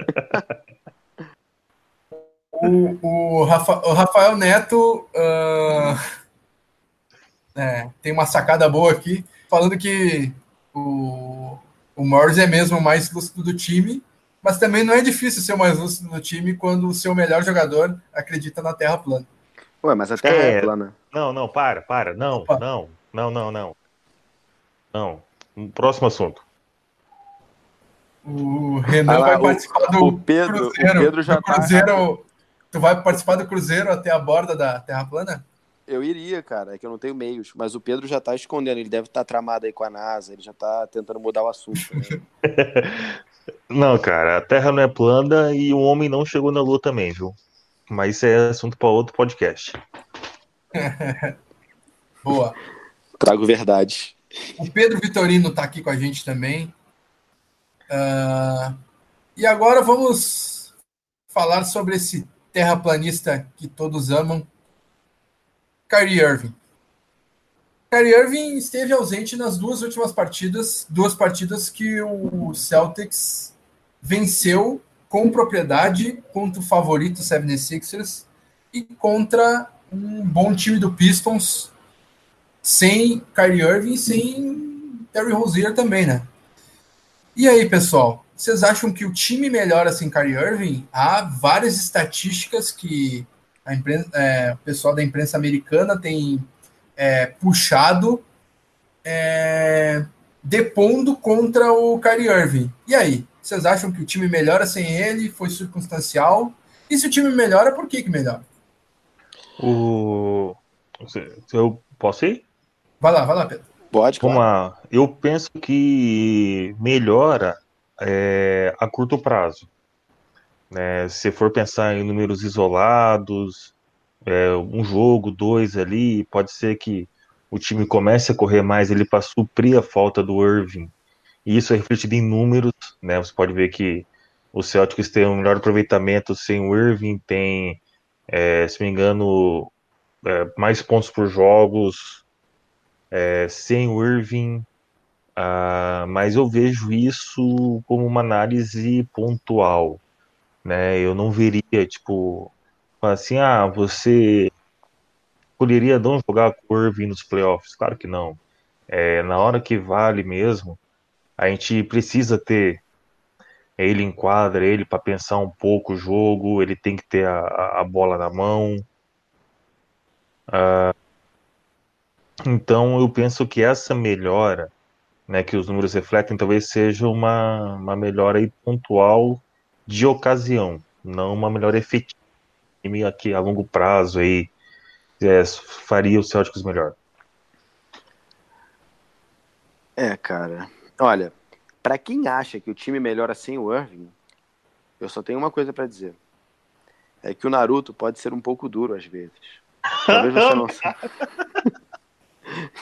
O, o, Rafa, o Rafael Neto uh, é, tem uma sacada boa aqui, falando que o, o Morris é mesmo o mais lúcido do time, mas também não é difícil ser o mais lúcido do time quando o seu melhor jogador acredita na Terra plana.
Ué, mas a Terra é, é plana.
Não, não, para, para. Não, Opa. não, não, não, não. Não. Próximo assunto.
O Renan ah, vai participar do
o Pedro, Cruzeiro. O Pedro já
do tá- Cruzeiro, tá... Tu vai participar do Cruzeiro até a borda da Terra plana?
Eu iria, cara, é que eu não tenho meios, mas o Pedro já tá escondendo, ele deve estar tá tramado aí com a NASA, ele já tá tentando mudar o assunto. Né?
não, cara, a Terra não é plana e o homem não chegou na Lua também, viu? Mas isso é assunto para outro podcast.
Boa.
Trago verdade.
O Pedro Vitorino tá aqui com a gente também. Uh, e agora vamos falar sobre esse terraplanista que todos amam, Kyrie Irving. Kyrie Irving esteve ausente nas duas últimas partidas, duas partidas que o Celtics venceu com propriedade contra o favorito 76ers e contra um bom time do Pistons sem Kyrie Irving, sem Terry Rozier também, né? E aí, pessoal, vocês acham que o time melhora sem Kyrie Irving? Há várias estatísticas que a imprensa, é, o pessoal da imprensa americana tem é, puxado é, depondo contra o Kyrie Irving. E aí, vocês acham que o time melhora sem ele? Foi circunstancial? E se o time melhora, por que que melhora?
O... Eu posso ir?
Vai lá, vai lá, Pedro.
Pode,
claro. Uma... Eu penso que melhora é, a curto prazo. Né? Se for pensar em números isolados, é, um jogo, dois ali, pode ser que o time comece a correr mais ele para suprir a falta do Irving. E isso é refletido em números, né? Você pode ver que o Celtics tem um melhor aproveitamento sem o Irving, tem, é, se me engano, é, mais pontos por jogos é, sem o Irving. Uh, mas eu vejo isso como uma análise pontual, né? Eu não veria, tipo, assim, ah, você poderia não jogar o Irving nos playoffs? Claro que não. É, na hora que vale mesmo, a gente precisa ter ele em quadra, ele para pensar um pouco o jogo, ele tem que ter a, a bola na mão. Uh, então eu penso que essa melhora, né, que os números refletem, talvez seja uma, uma melhora aí pontual de ocasião, não uma melhora efetiva aqui a longo prazo aí é, faria o Celtics melhor?
É, cara. Olha, para quem acha que o time melhora sem o Irving, eu só tenho uma coisa para dizer. É que o Naruto pode ser um pouco duro às vezes. Talvez você não saiba.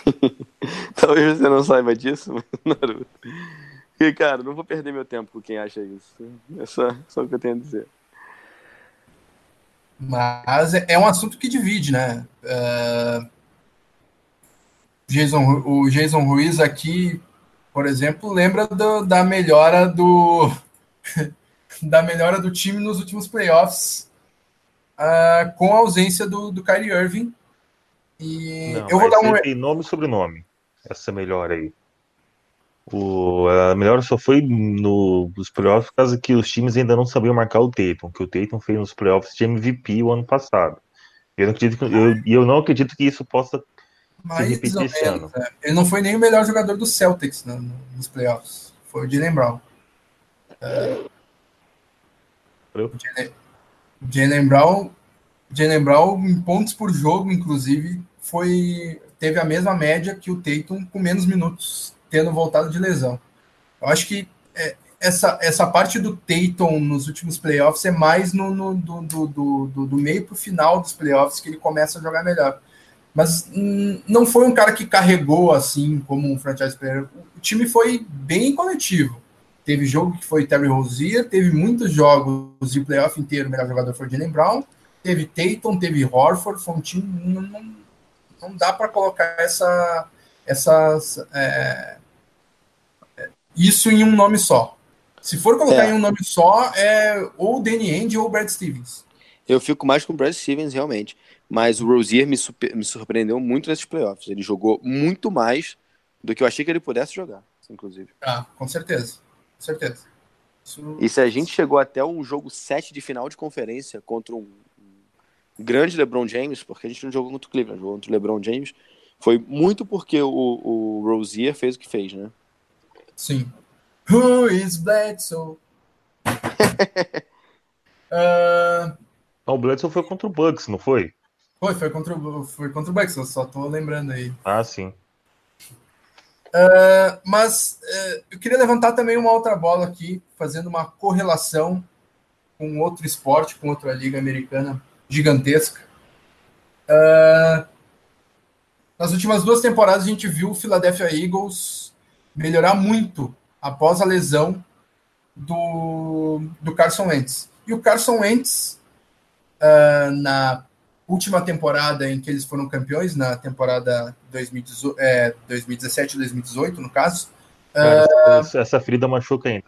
Talvez você não saiba disso, Naruto. E, cara, não vou perder meu tempo com quem acha isso. É só, só o que eu tenho a dizer.
Mas é, é um assunto que divide, né? Uh, Jason, o Jason Ruiz aqui, por exemplo, lembra do, da melhora do da melhora do time nos últimos playoffs uh, com a ausência do, do Kyrie Irving.
E Não, eu vou dar um tem nome e sobrenome essa melhora aí. O, a melhor só foi no, nos playoffs por causa que os times ainda não sabiam marcar o Tatum, que o Tatum fez nos playoffs de MVP o ano passado. Eu acredito, que, eu, eu não acredito que isso possa
se repetir esse ano. É. Ele não foi nem o melhor jogador do Celtics no, nos playoffs. Foi o Jalen Brown. É, Jalen Brown, Jalen Brown, em pontos por jogo, inclusive, foi teve a mesma média que o Tatum com menos minutos tendo voltado de lesão. Eu acho que é, essa, essa parte do Tatum nos últimos playoffs é mais no, no do, do, do, do, meio para o final dos playoffs que ele começa a jogar melhor. Mas hum, não foi um cara que carregou assim como um franchise player. O time foi bem coletivo. Teve jogo que foi Terry Rozier, teve muitos jogos de playoff inteiro, melhor jogador foi Jalen Brown, teve Tatum, teve Horford, foi um time. Não, não, não dá para colocar essa, essas, é, isso em um nome só. Se for colocar é. em um nome só, é ou Danny Ainge ou Brad Stevens.
Eu fico mais com o Brad Stevens, realmente. Mas o Rozier me, super, me surpreendeu muito nesses playoffs. Ele jogou muito mais do que eu achei que ele pudesse jogar, inclusive.
Ah, com certeza. Com certeza.
Isso... E se a gente chegou até um jogo 7 de final de conferência contra um grande LeBron James, porque a gente não jogou contra o Cleveland, jogou contra o LeBron James, foi muito porque o, o Rozier fez o que fez, né?
Sim. Who is Bledsoe?
uh... O Bledsoe foi contra o Bucks, não foi?
Foi, foi contra o, foi contra o Bucks, eu só tô lembrando aí.
Ah, sim.
Uh, mas uh, eu queria levantar também uma outra bola aqui, fazendo uma correlação com outro esporte, com outra liga americana gigantesca. Uh, nas últimas duas temporadas a gente viu o Philadelphia Eagles melhorar muito após a lesão do, do Carson Wentz. E o Carson Wentz, uh, na última temporada em que eles foram campeões, na temporada 2018, é, 2017 e 2018, no caso.
Cara, uh, essa ferida machuca ainda.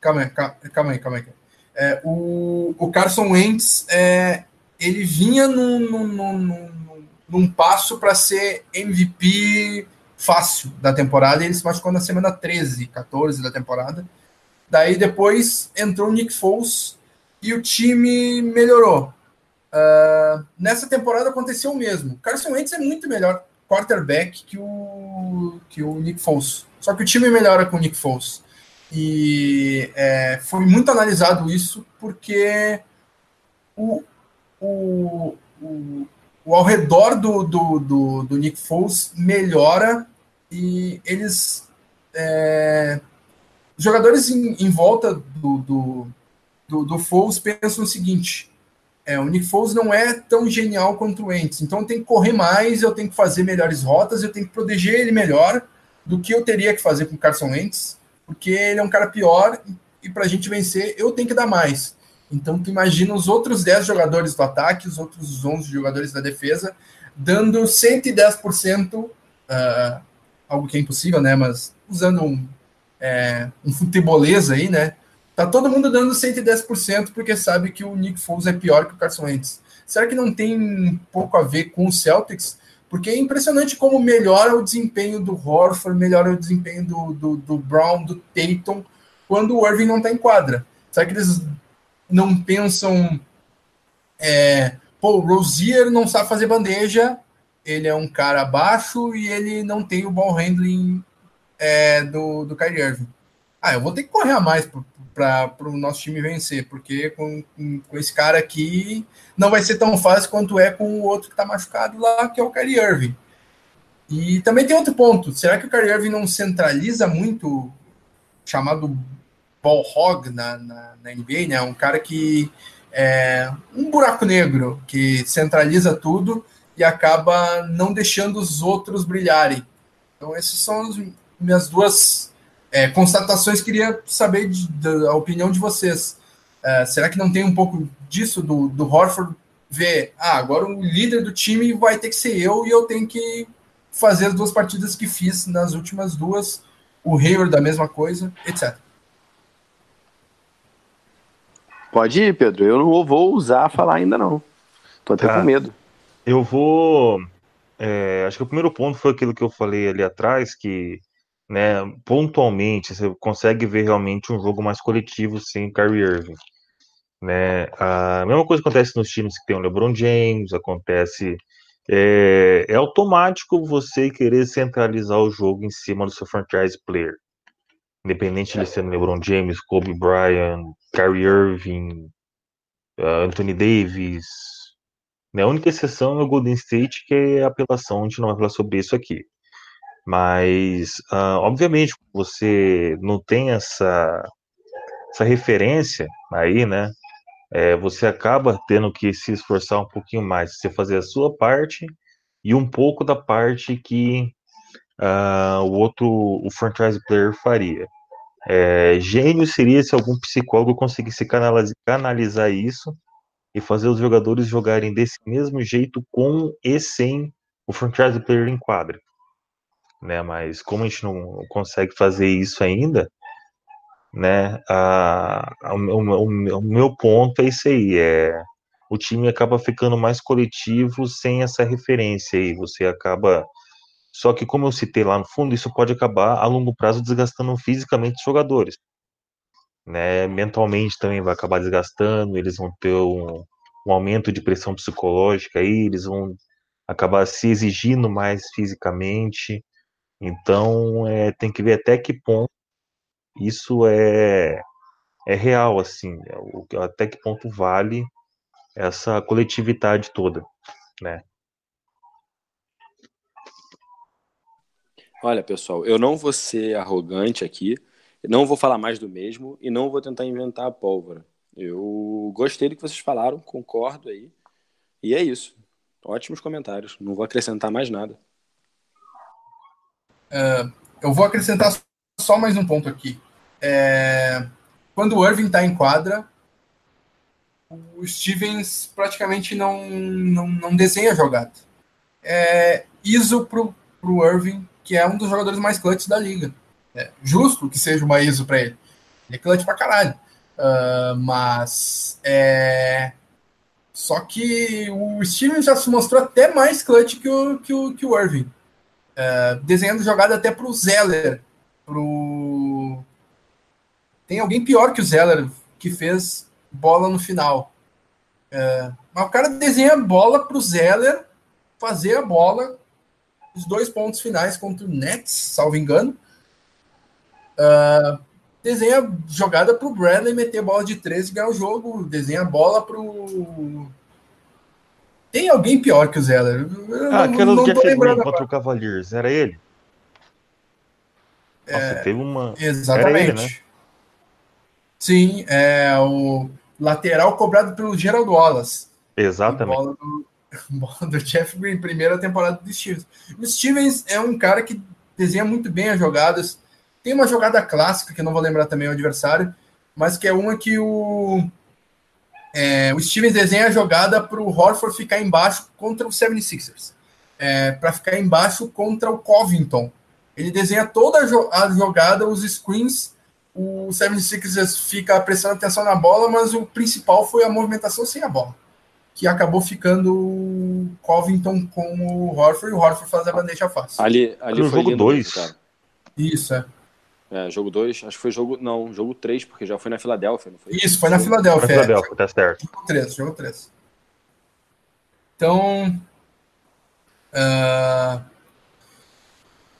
Calma aí, calma, calma aí. Calma aí. É, o, o Carson Wentz, é, ele vinha num, num, num, num passo para ser MVP fácil da temporada, e ele se machucou na semana 13, 14 da temporada. Daí depois entrou o Nick Foles e o time melhorou. Uh, nessa temporada aconteceu o mesmo. Carson Wentz é muito melhor quarterback que o, que o Nick Foles. Só que o time melhora com o Nick Foles. E é, foi muito analisado isso porque o, o, o, o ao redor do, do, do, do Nick Foles melhora e eles. É, jogadores em, em volta do, do, do, do Foles pensam o seguinte: é, o Nick Foles não é tão genial quanto o Wentz. Então eu tenho que correr mais, eu tenho que fazer melhores rotas, eu tenho que proteger ele melhor do que eu teria que fazer com o Carson Wentz, porque ele é um cara pior e para a gente vencer eu tenho que dar mais. Então tu imagina os outros 10 jogadores do ataque, os outros 11 jogadores da defesa, dando 110%, uh, ah, algo que é impossível, né? Mas usando um, é, um futebolês aí, né? Tá todo mundo dando 110% porque sabe que o Nick Foles é pior que o Carson Wentz. Será que não tem um pouco a ver com o Celtics? Porque é impressionante como melhora o desempenho do Horford, melhora o desempenho do, do, do Brown, do Tatum, quando o Irving não está em quadra. Será que eles não pensam... É, pô, o Rozier não sabe fazer bandeja, ele é um cara baixo e ele não tem o ball handling é, do, do Kyrie Irving. Ah, eu vou ter que correr a mais para o nosso time vencer, porque com, com, com, esse cara aqui não vai ser tão fácil quanto é com o outro que está machucado lá, que é o Kyrie Irving. E também tem outro ponto: será que o Kyrie Irving não centraliza muito, chamado ball hog na, na, na NBA, né? Um cara que é um buraco negro, que centraliza tudo e acaba não deixando os outros brilharem. Então, essas são as minhas duas é, constatações, queria saber de, de, a opinião de vocês. É, será que não tem um pouco disso do, do Horford ver, ah, agora o líder do time vai ter que ser eu e eu tenho que fazer as duas partidas que fiz nas últimas duas, o Hayward da mesma coisa, etc.
Pode ir, Pedro. Eu não vou usar falar ainda não. Tô até tá. com medo.
Eu vou. É, acho que o primeiro ponto foi aquilo que eu falei ali atrás, que né, pontualmente, você consegue ver realmente um jogo mais coletivo sem Kyrie Irving. Né? A mesma coisa acontece nos times que tem o LeBron James, acontece. É, é automático você querer centralizar o jogo em cima do seu franchise player. Independente de ser LeBron James, Kobe Bryant, Kyrie Irving, uh, Anthony Davis. Né? A única exceção é o Golden State, que é a apelação, a gente não vai falar sobre isso aqui. Mas, uh, obviamente, você não tem essa, essa referência aí, né? É, você acaba tendo que se esforçar um pouquinho mais, você fazer a sua parte e um pouco da parte que uh, o outro, o franchise player faria. É, gênio seria se algum psicólogo conseguisse canalizar, isso e fazer os jogadores jogarem desse mesmo jeito com e sem o franchise player em quadra né? Mas como a gente não consegue fazer isso ainda, né? A, a, o, o, o, meu ponto é isso aí, é o time acaba ficando mais coletivo sem essa referência aí, você acaba só que como eu citei lá no fundo, isso pode acabar a longo prazo desgastando fisicamente os jogadores. Né, mentalmente também vai acabar desgastando, eles vão ter um, um aumento de pressão psicológica aí, eles vão acabar se exigindo mais fisicamente, então, é, tem que ver até que ponto isso é, é real, assim, é até que ponto vale essa coletividade toda, né?
Olha, pessoal, eu não vou ser arrogante aqui, não vou falar mais do mesmo e não vou tentar inventar a pólvora. Eu gostei do que vocês falaram, concordo aí. E é isso. Ótimos comentários. Não vou acrescentar mais nada.
Uh, eu vou acrescentar só mais um ponto aqui. É, quando o Irving está em quadra, o Stevens praticamente não, não, não desenha jogada. É, ISO para o Irving, que é um dos jogadores mais clutch da liga. É justo que seja uma ISO para ele. Ele é clutch pra caralho. Uh, mas é. Só que o Stevens já se mostrou até mais clutch que o, que o, que o Irving. É, desenhando jogada até para o Zeller. Pro... Tem alguém pior que o Zeller que fez bola no final. É, mas o cara desenha bola para o Zeller fazer a bola, os dois pontos finais contra o Nets, salvo engano. Uh, desenha jogada para o Bradley meter bola de três e ganhar o jogo. Desenha bola para o tem alguém pior que o Zeller.
Eu ah, aquele do Jeff Green contra o Cavaliers, era ele?
Nossa, é, teve uma. Exatamente. Ele, né? Sim, é o lateral cobrado pelo Gerald Wallace.
Exatamente.
Bola do, bola do Jeff Green, primeira temporada do Stevens. O Stevens é um cara que desenha muito bem as jogadas. Tem uma jogada clássica, que eu não vou lembrar também o adversário, mas que é uma que o, é, o Stevens desenha a jogada para o Horford ficar embaixo contra o 76ers. É, para ficar embaixo contra o Covington. Ele desenha toda a jogada, os screens o 76ers fica prestando atenção na bola, mas o principal foi a movimentação sem a bola, que acabou ficando o Covington com o Horford e o Horford faz a bandeja fácil.
Ali, ali
foi jogo 2.
Isso, é.
É, jogo 2, acho que foi jogo. Não, jogo 3, porque já foi na Filadélfia, não foi?
Isso, foi na Filadélfia. Foi
na Filadélfia, é. tá certo.
Jogo 3, jogo 3. Então. Uh,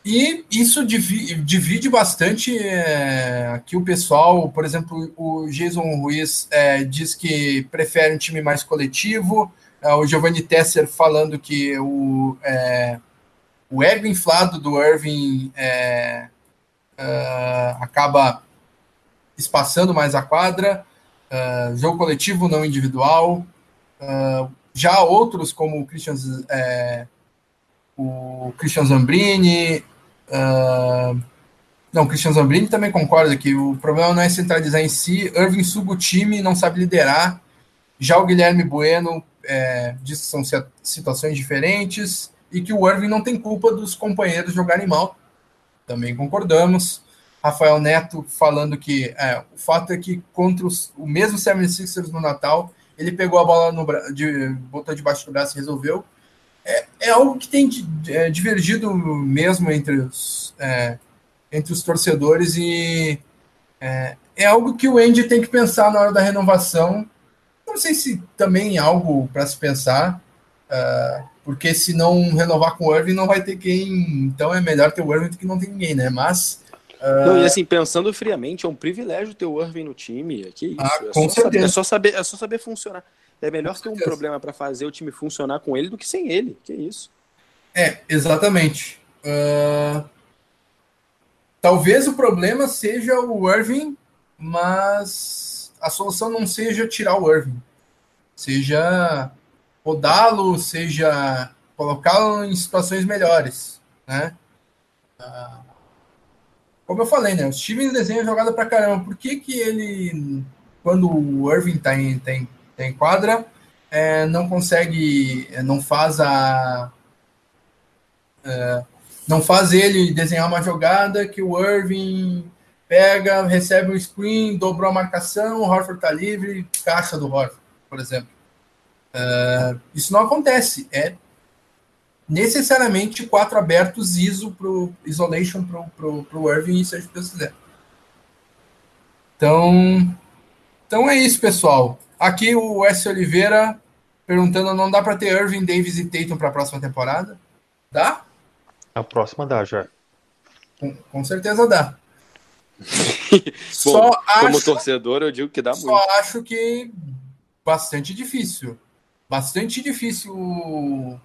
e isso divide, divide bastante é, aqui o pessoal. Por exemplo, o Jason Ruiz é, diz que prefere um time mais coletivo. É, o Giovanni Tesser falando que o, é, o ego inflado do Irving é, é, acaba espaçando mais a quadra. jogo coletivo, não individual. já outros, como o Christian, o Christian Zambrini, Uh, não, o Christian Zambrini também concorda que o problema não é centralizar em si. Irving suga o time, não sabe liderar. Já o Guilherme Bueno é, diz que são situações diferentes e que o Irving não tem culpa dos companheiros jogarem mal. Também concordamos. Rafael Neto falando que é, o fato é que contra os, o mesmo 76ers no Natal, ele pegou a bola no de, botou debaixo do braço e resolveu é, é algo que tem é, divergido mesmo entre os, é, entre os torcedores e é, é, algo que o Andy tem que pensar na hora da renovação. Não sei se também é algo para se pensar, uh, porque se não renovar com o Irving, não vai ter quem. Então é melhor ter o Irving do que não ter ninguém, né? Mas.
Uh... Não, e assim, pensando friamente, é um privilégio ter o Irving no time. Que isso,
ah,
é
com
certeza.
Saber,
é, só saber, é só saber funcionar. É melhor ter um problema para fazer o time funcionar com ele do que sem ele. Que isso.
É, exatamente. Uh... Talvez o problema seja o Irving, mas a solução não seja tirar o Irving. Seja rodá-lo, seja colocá-lo em situações melhores, né? Uh... Como eu falei, né? O Stevens desenha jogada pra caramba. Por que que ele, quando o Irving tá em, tá em tem quadra, é, não consegue, é, não faz a. É, não faz ele desenhar uma jogada que o Irving pega, recebe o screen, dobrou a marcação, o Horford tá livre, caixa do Horford, por exemplo. É, isso não acontece. É necessariamente quatro abertos ISO pro isolation pro, pro, pro Irving e seja o que Deus quiser. Então, então é isso, pessoal. Aqui o S. Oliveira perguntando: não dá para ter Irving, Davis e Tatum para a próxima temporada? Dá?
A próxima dá, já.
Com, com certeza dá.
Bom, acho, como torcedor, eu digo que dá
só
muito.
Só acho que bastante difícil. Bastante difícil o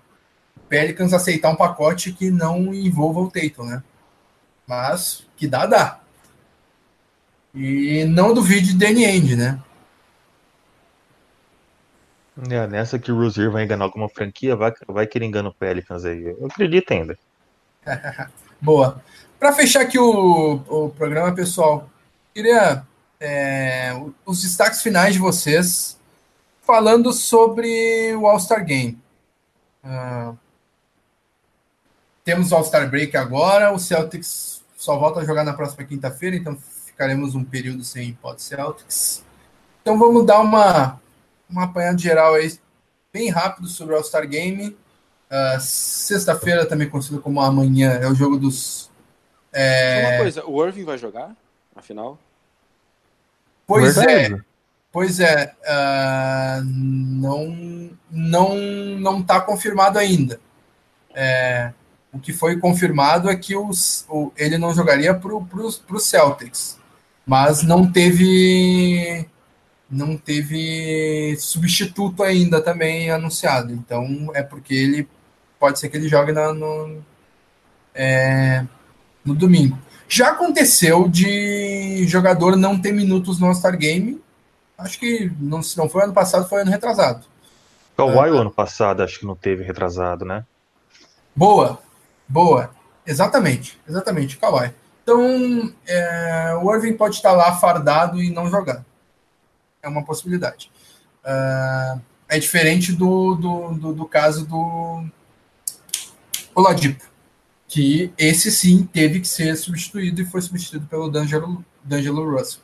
Pelicans aceitar um pacote que não envolva o Tatum, né? Mas que dá, dá. E não duvide de Danny End, né?
É, nessa que o Rozier vai enganar alguma franquia, vai, vai que ele engana o Pelicans aí. Eu acredito ainda.
Boa. Para fechar aqui o, o programa, pessoal, queria é, os destaques finais de vocês falando sobre o All-Star Game. Uh, temos o All-Star Break agora, o Celtics só volta a jogar na próxima quinta-feira, então ficaremos um período sem pod Celtics. Então vamos dar uma um apanhado geral aí bem rápido sobre o All-Star Game. Uh, Sexta-feira, também conhecido como amanhã, é o jogo dos.
É... Uma coisa, o Irving vai jogar, afinal?
Pois Verdade. é. Pois é. Uh, não não não está confirmado ainda. É, o que foi confirmado é que os, o, ele não jogaria para o Celtics, mas não teve não teve substituto ainda também anunciado. Então é porque ele pode ser que ele jogue na, no, é, no domingo. Já aconteceu de jogador não ter minutos no All-Star Game. Acho que não, se não foi ano passado, foi ano retrasado.
Kawhi uh, o ano passado acho que não teve retrasado, né?
Boa, boa. Exatamente, exatamente, Kawhi. Então, é, o Irving pode estar lá fardado e não jogar. É uma possibilidade. Uh, é diferente do, do, do, do caso do Oladipo, que esse sim teve que ser substituído e foi substituído pelo D'Angelo, D'Angelo Russell.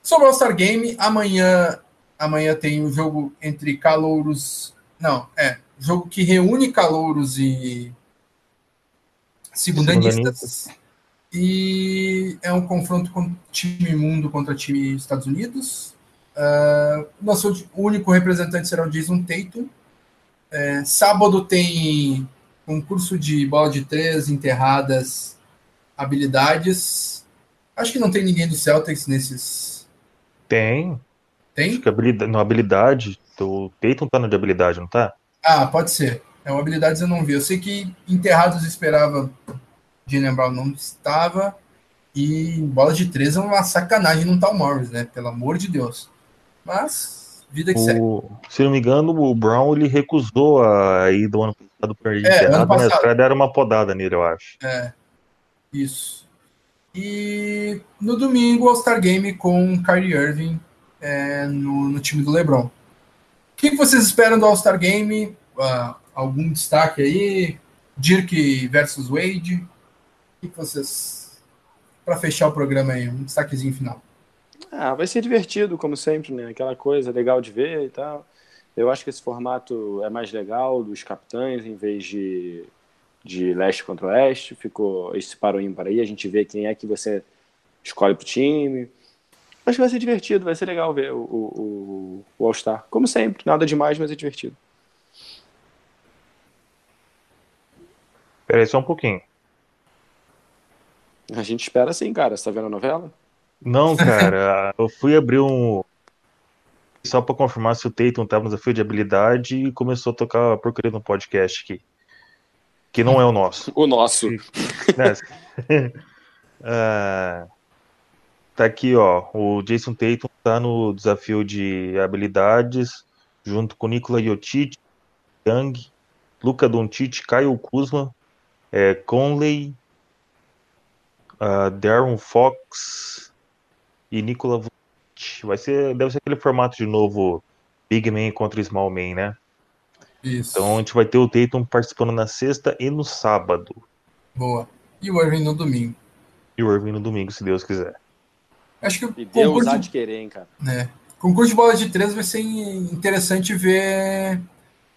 Sobre o All-Star Game, amanhã, amanhã tem um jogo entre calouros. Não, é. Jogo que reúne calouros e segundanistas. E é um confronto com time mundo contra time Estados Unidos. Uh, nosso único representante será o Jason Tatum. É, sábado tem concurso de bola de três, enterradas, habilidades. Acho que não tem ninguém do Celtics nesses.
Tem.
Tem?
Acho que habilidade, no habilidade, o Tatum tá no de habilidade, não tá?
Ah, pode ser. É, o habilidades eu não vi. Eu sei que enterrados esperava Jalen Brown não estava. E bola de três é uma sacanagem no Tal Morris, né? Pelo amor de Deus. Mas, vida que o, segue.
Se não me engano, o Brown ele recusou a ir do ano passado para ir
é, ano passado.
Os caras deram uma podada nele, eu acho.
É, isso. E no domingo, All-Star Game com Kyrie Irving é, no, no, time do LeBron. O que, vocês esperam do All-Star Game? Uh, algum destaque aí? Dirk versus Wade? O que vocês. Para fechar o programa aí, um destaquezinho final.
Ah, vai ser divertido, como sempre, né? Aquela coisa legal de ver e tal. Eu acho que esse formato é mais legal dos capitães, em vez de, de leste contra oeste. Ficou esse para aí, a gente vê quem é que você escolhe pro time. Acho que vai ser divertido, vai ser legal ver o, o, o All-Star. Como sempre, nada demais, mas é divertido.
Peraí só um pouquinho.
A gente espera sim, cara. Você tá vendo a novela?
Não, cara. eu fui abrir um. Só pra confirmar se o Tatum tava no desafio de habilidade e começou a tocar a porcaria no podcast aqui. Que não é o nosso.
O nosso.
É. uh, tá aqui, ó. O Jason Tatum tá no desafio de habilidades, junto com Nikola Jokic, Young, Luca Doncic, Caio Kuzma, é, Conley, uh, Darren Fox e Nikola Vucic. Vai ser, deve ser aquele formato de novo Big Man contra Small Man, né?
Isso.
Então a gente vai ter o Tatum participando na sexta e no sábado.
Boa. E o Irving no domingo.
E o Irving no domingo, se Deus quiser.
Acho que o
e Deus há de querer, hein, cara.
É. Concurso de bola de três vai ser interessante ver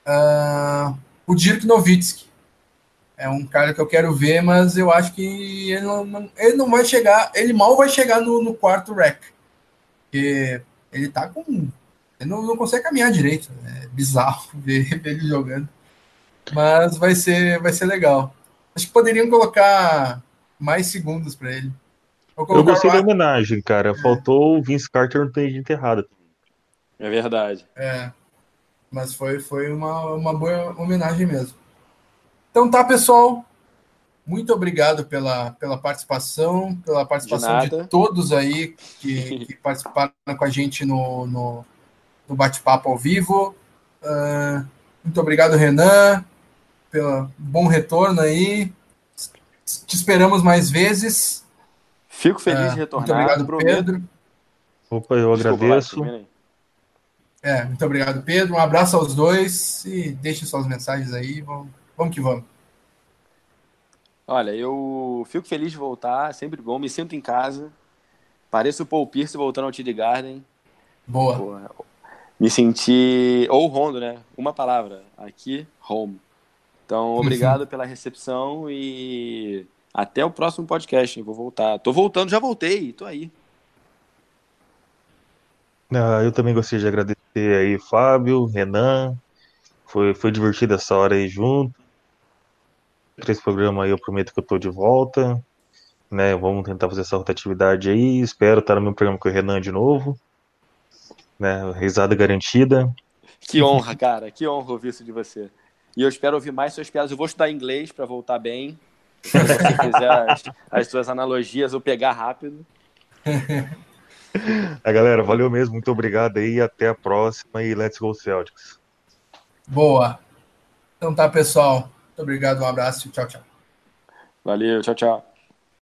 uh, o Dirk Nowitzki. É um cara que eu quero ver, mas eu acho que ele não, ele não vai chegar, ele mal vai chegar no, no quarto rec. Porque ele tá com. Ele não, não consegue caminhar direito. Né? É bizarro ver, ele jogando. Mas vai ser, vai ser legal. Acho que poderiam colocar mais segundos para ele.
Eu gostei da homenagem, cara. É. Faltou o Vince Carter no de enterrado.
É verdade.
É. Mas foi, foi uma, uma boa homenagem mesmo. Então tá, pessoal. Muito obrigado pela, pela participação, pela participação de, de todos aí que, que, participaram com a gente no, no, no bate-papo ao vivo. Uh, muito obrigado, Renan, pelo bom retorno aí. Te esperamos mais vezes.
Fico feliz uh, de retornar.
Muito obrigado, Pedro.
Opa, eu Desculpa, agradeço.
É, muito obrigado, Pedro. Um abraço aos dois e deixem suas mensagens aí. Vamos Vamos que vamos.
Olha, eu fico feliz de voltar, sempre bom, me sinto em casa. Pareço o Paul Pierce voltando ao TD Garden.
Boa. Porra,
me senti. Ou Rondo, né? Uma palavra. Aqui, home. Então, obrigado pela recepção e até o próximo podcast. Hein? Vou voltar. Tô voltando, já voltei, tô aí.
Ah, eu também gostaria de agradecer aí, Fábio, Renan. Foi, foi divertido essa hora aí junto três programas aí eu prometo que eu tô de volta. Né, vamos tentar fazer essa rotatividade aí. Espero estar no meu programa com o Renan de novo. Né, risada garantida.
Que honra, cara. Que honra ouvir isso de você. E eu espero ouvir mais suas piadas. Eu vou estudar inglês para voltar bem. Se você quiser as, as suas analogias, eu pegar rápido.
A galera, valeu mesmo. Muito obrigado aí. Até a próxima. E let's go Celtics.
Boa. Então tá, pessoal. Muito obrigado, um abraço tchau, tchau.
Valeu, tchau, tchau.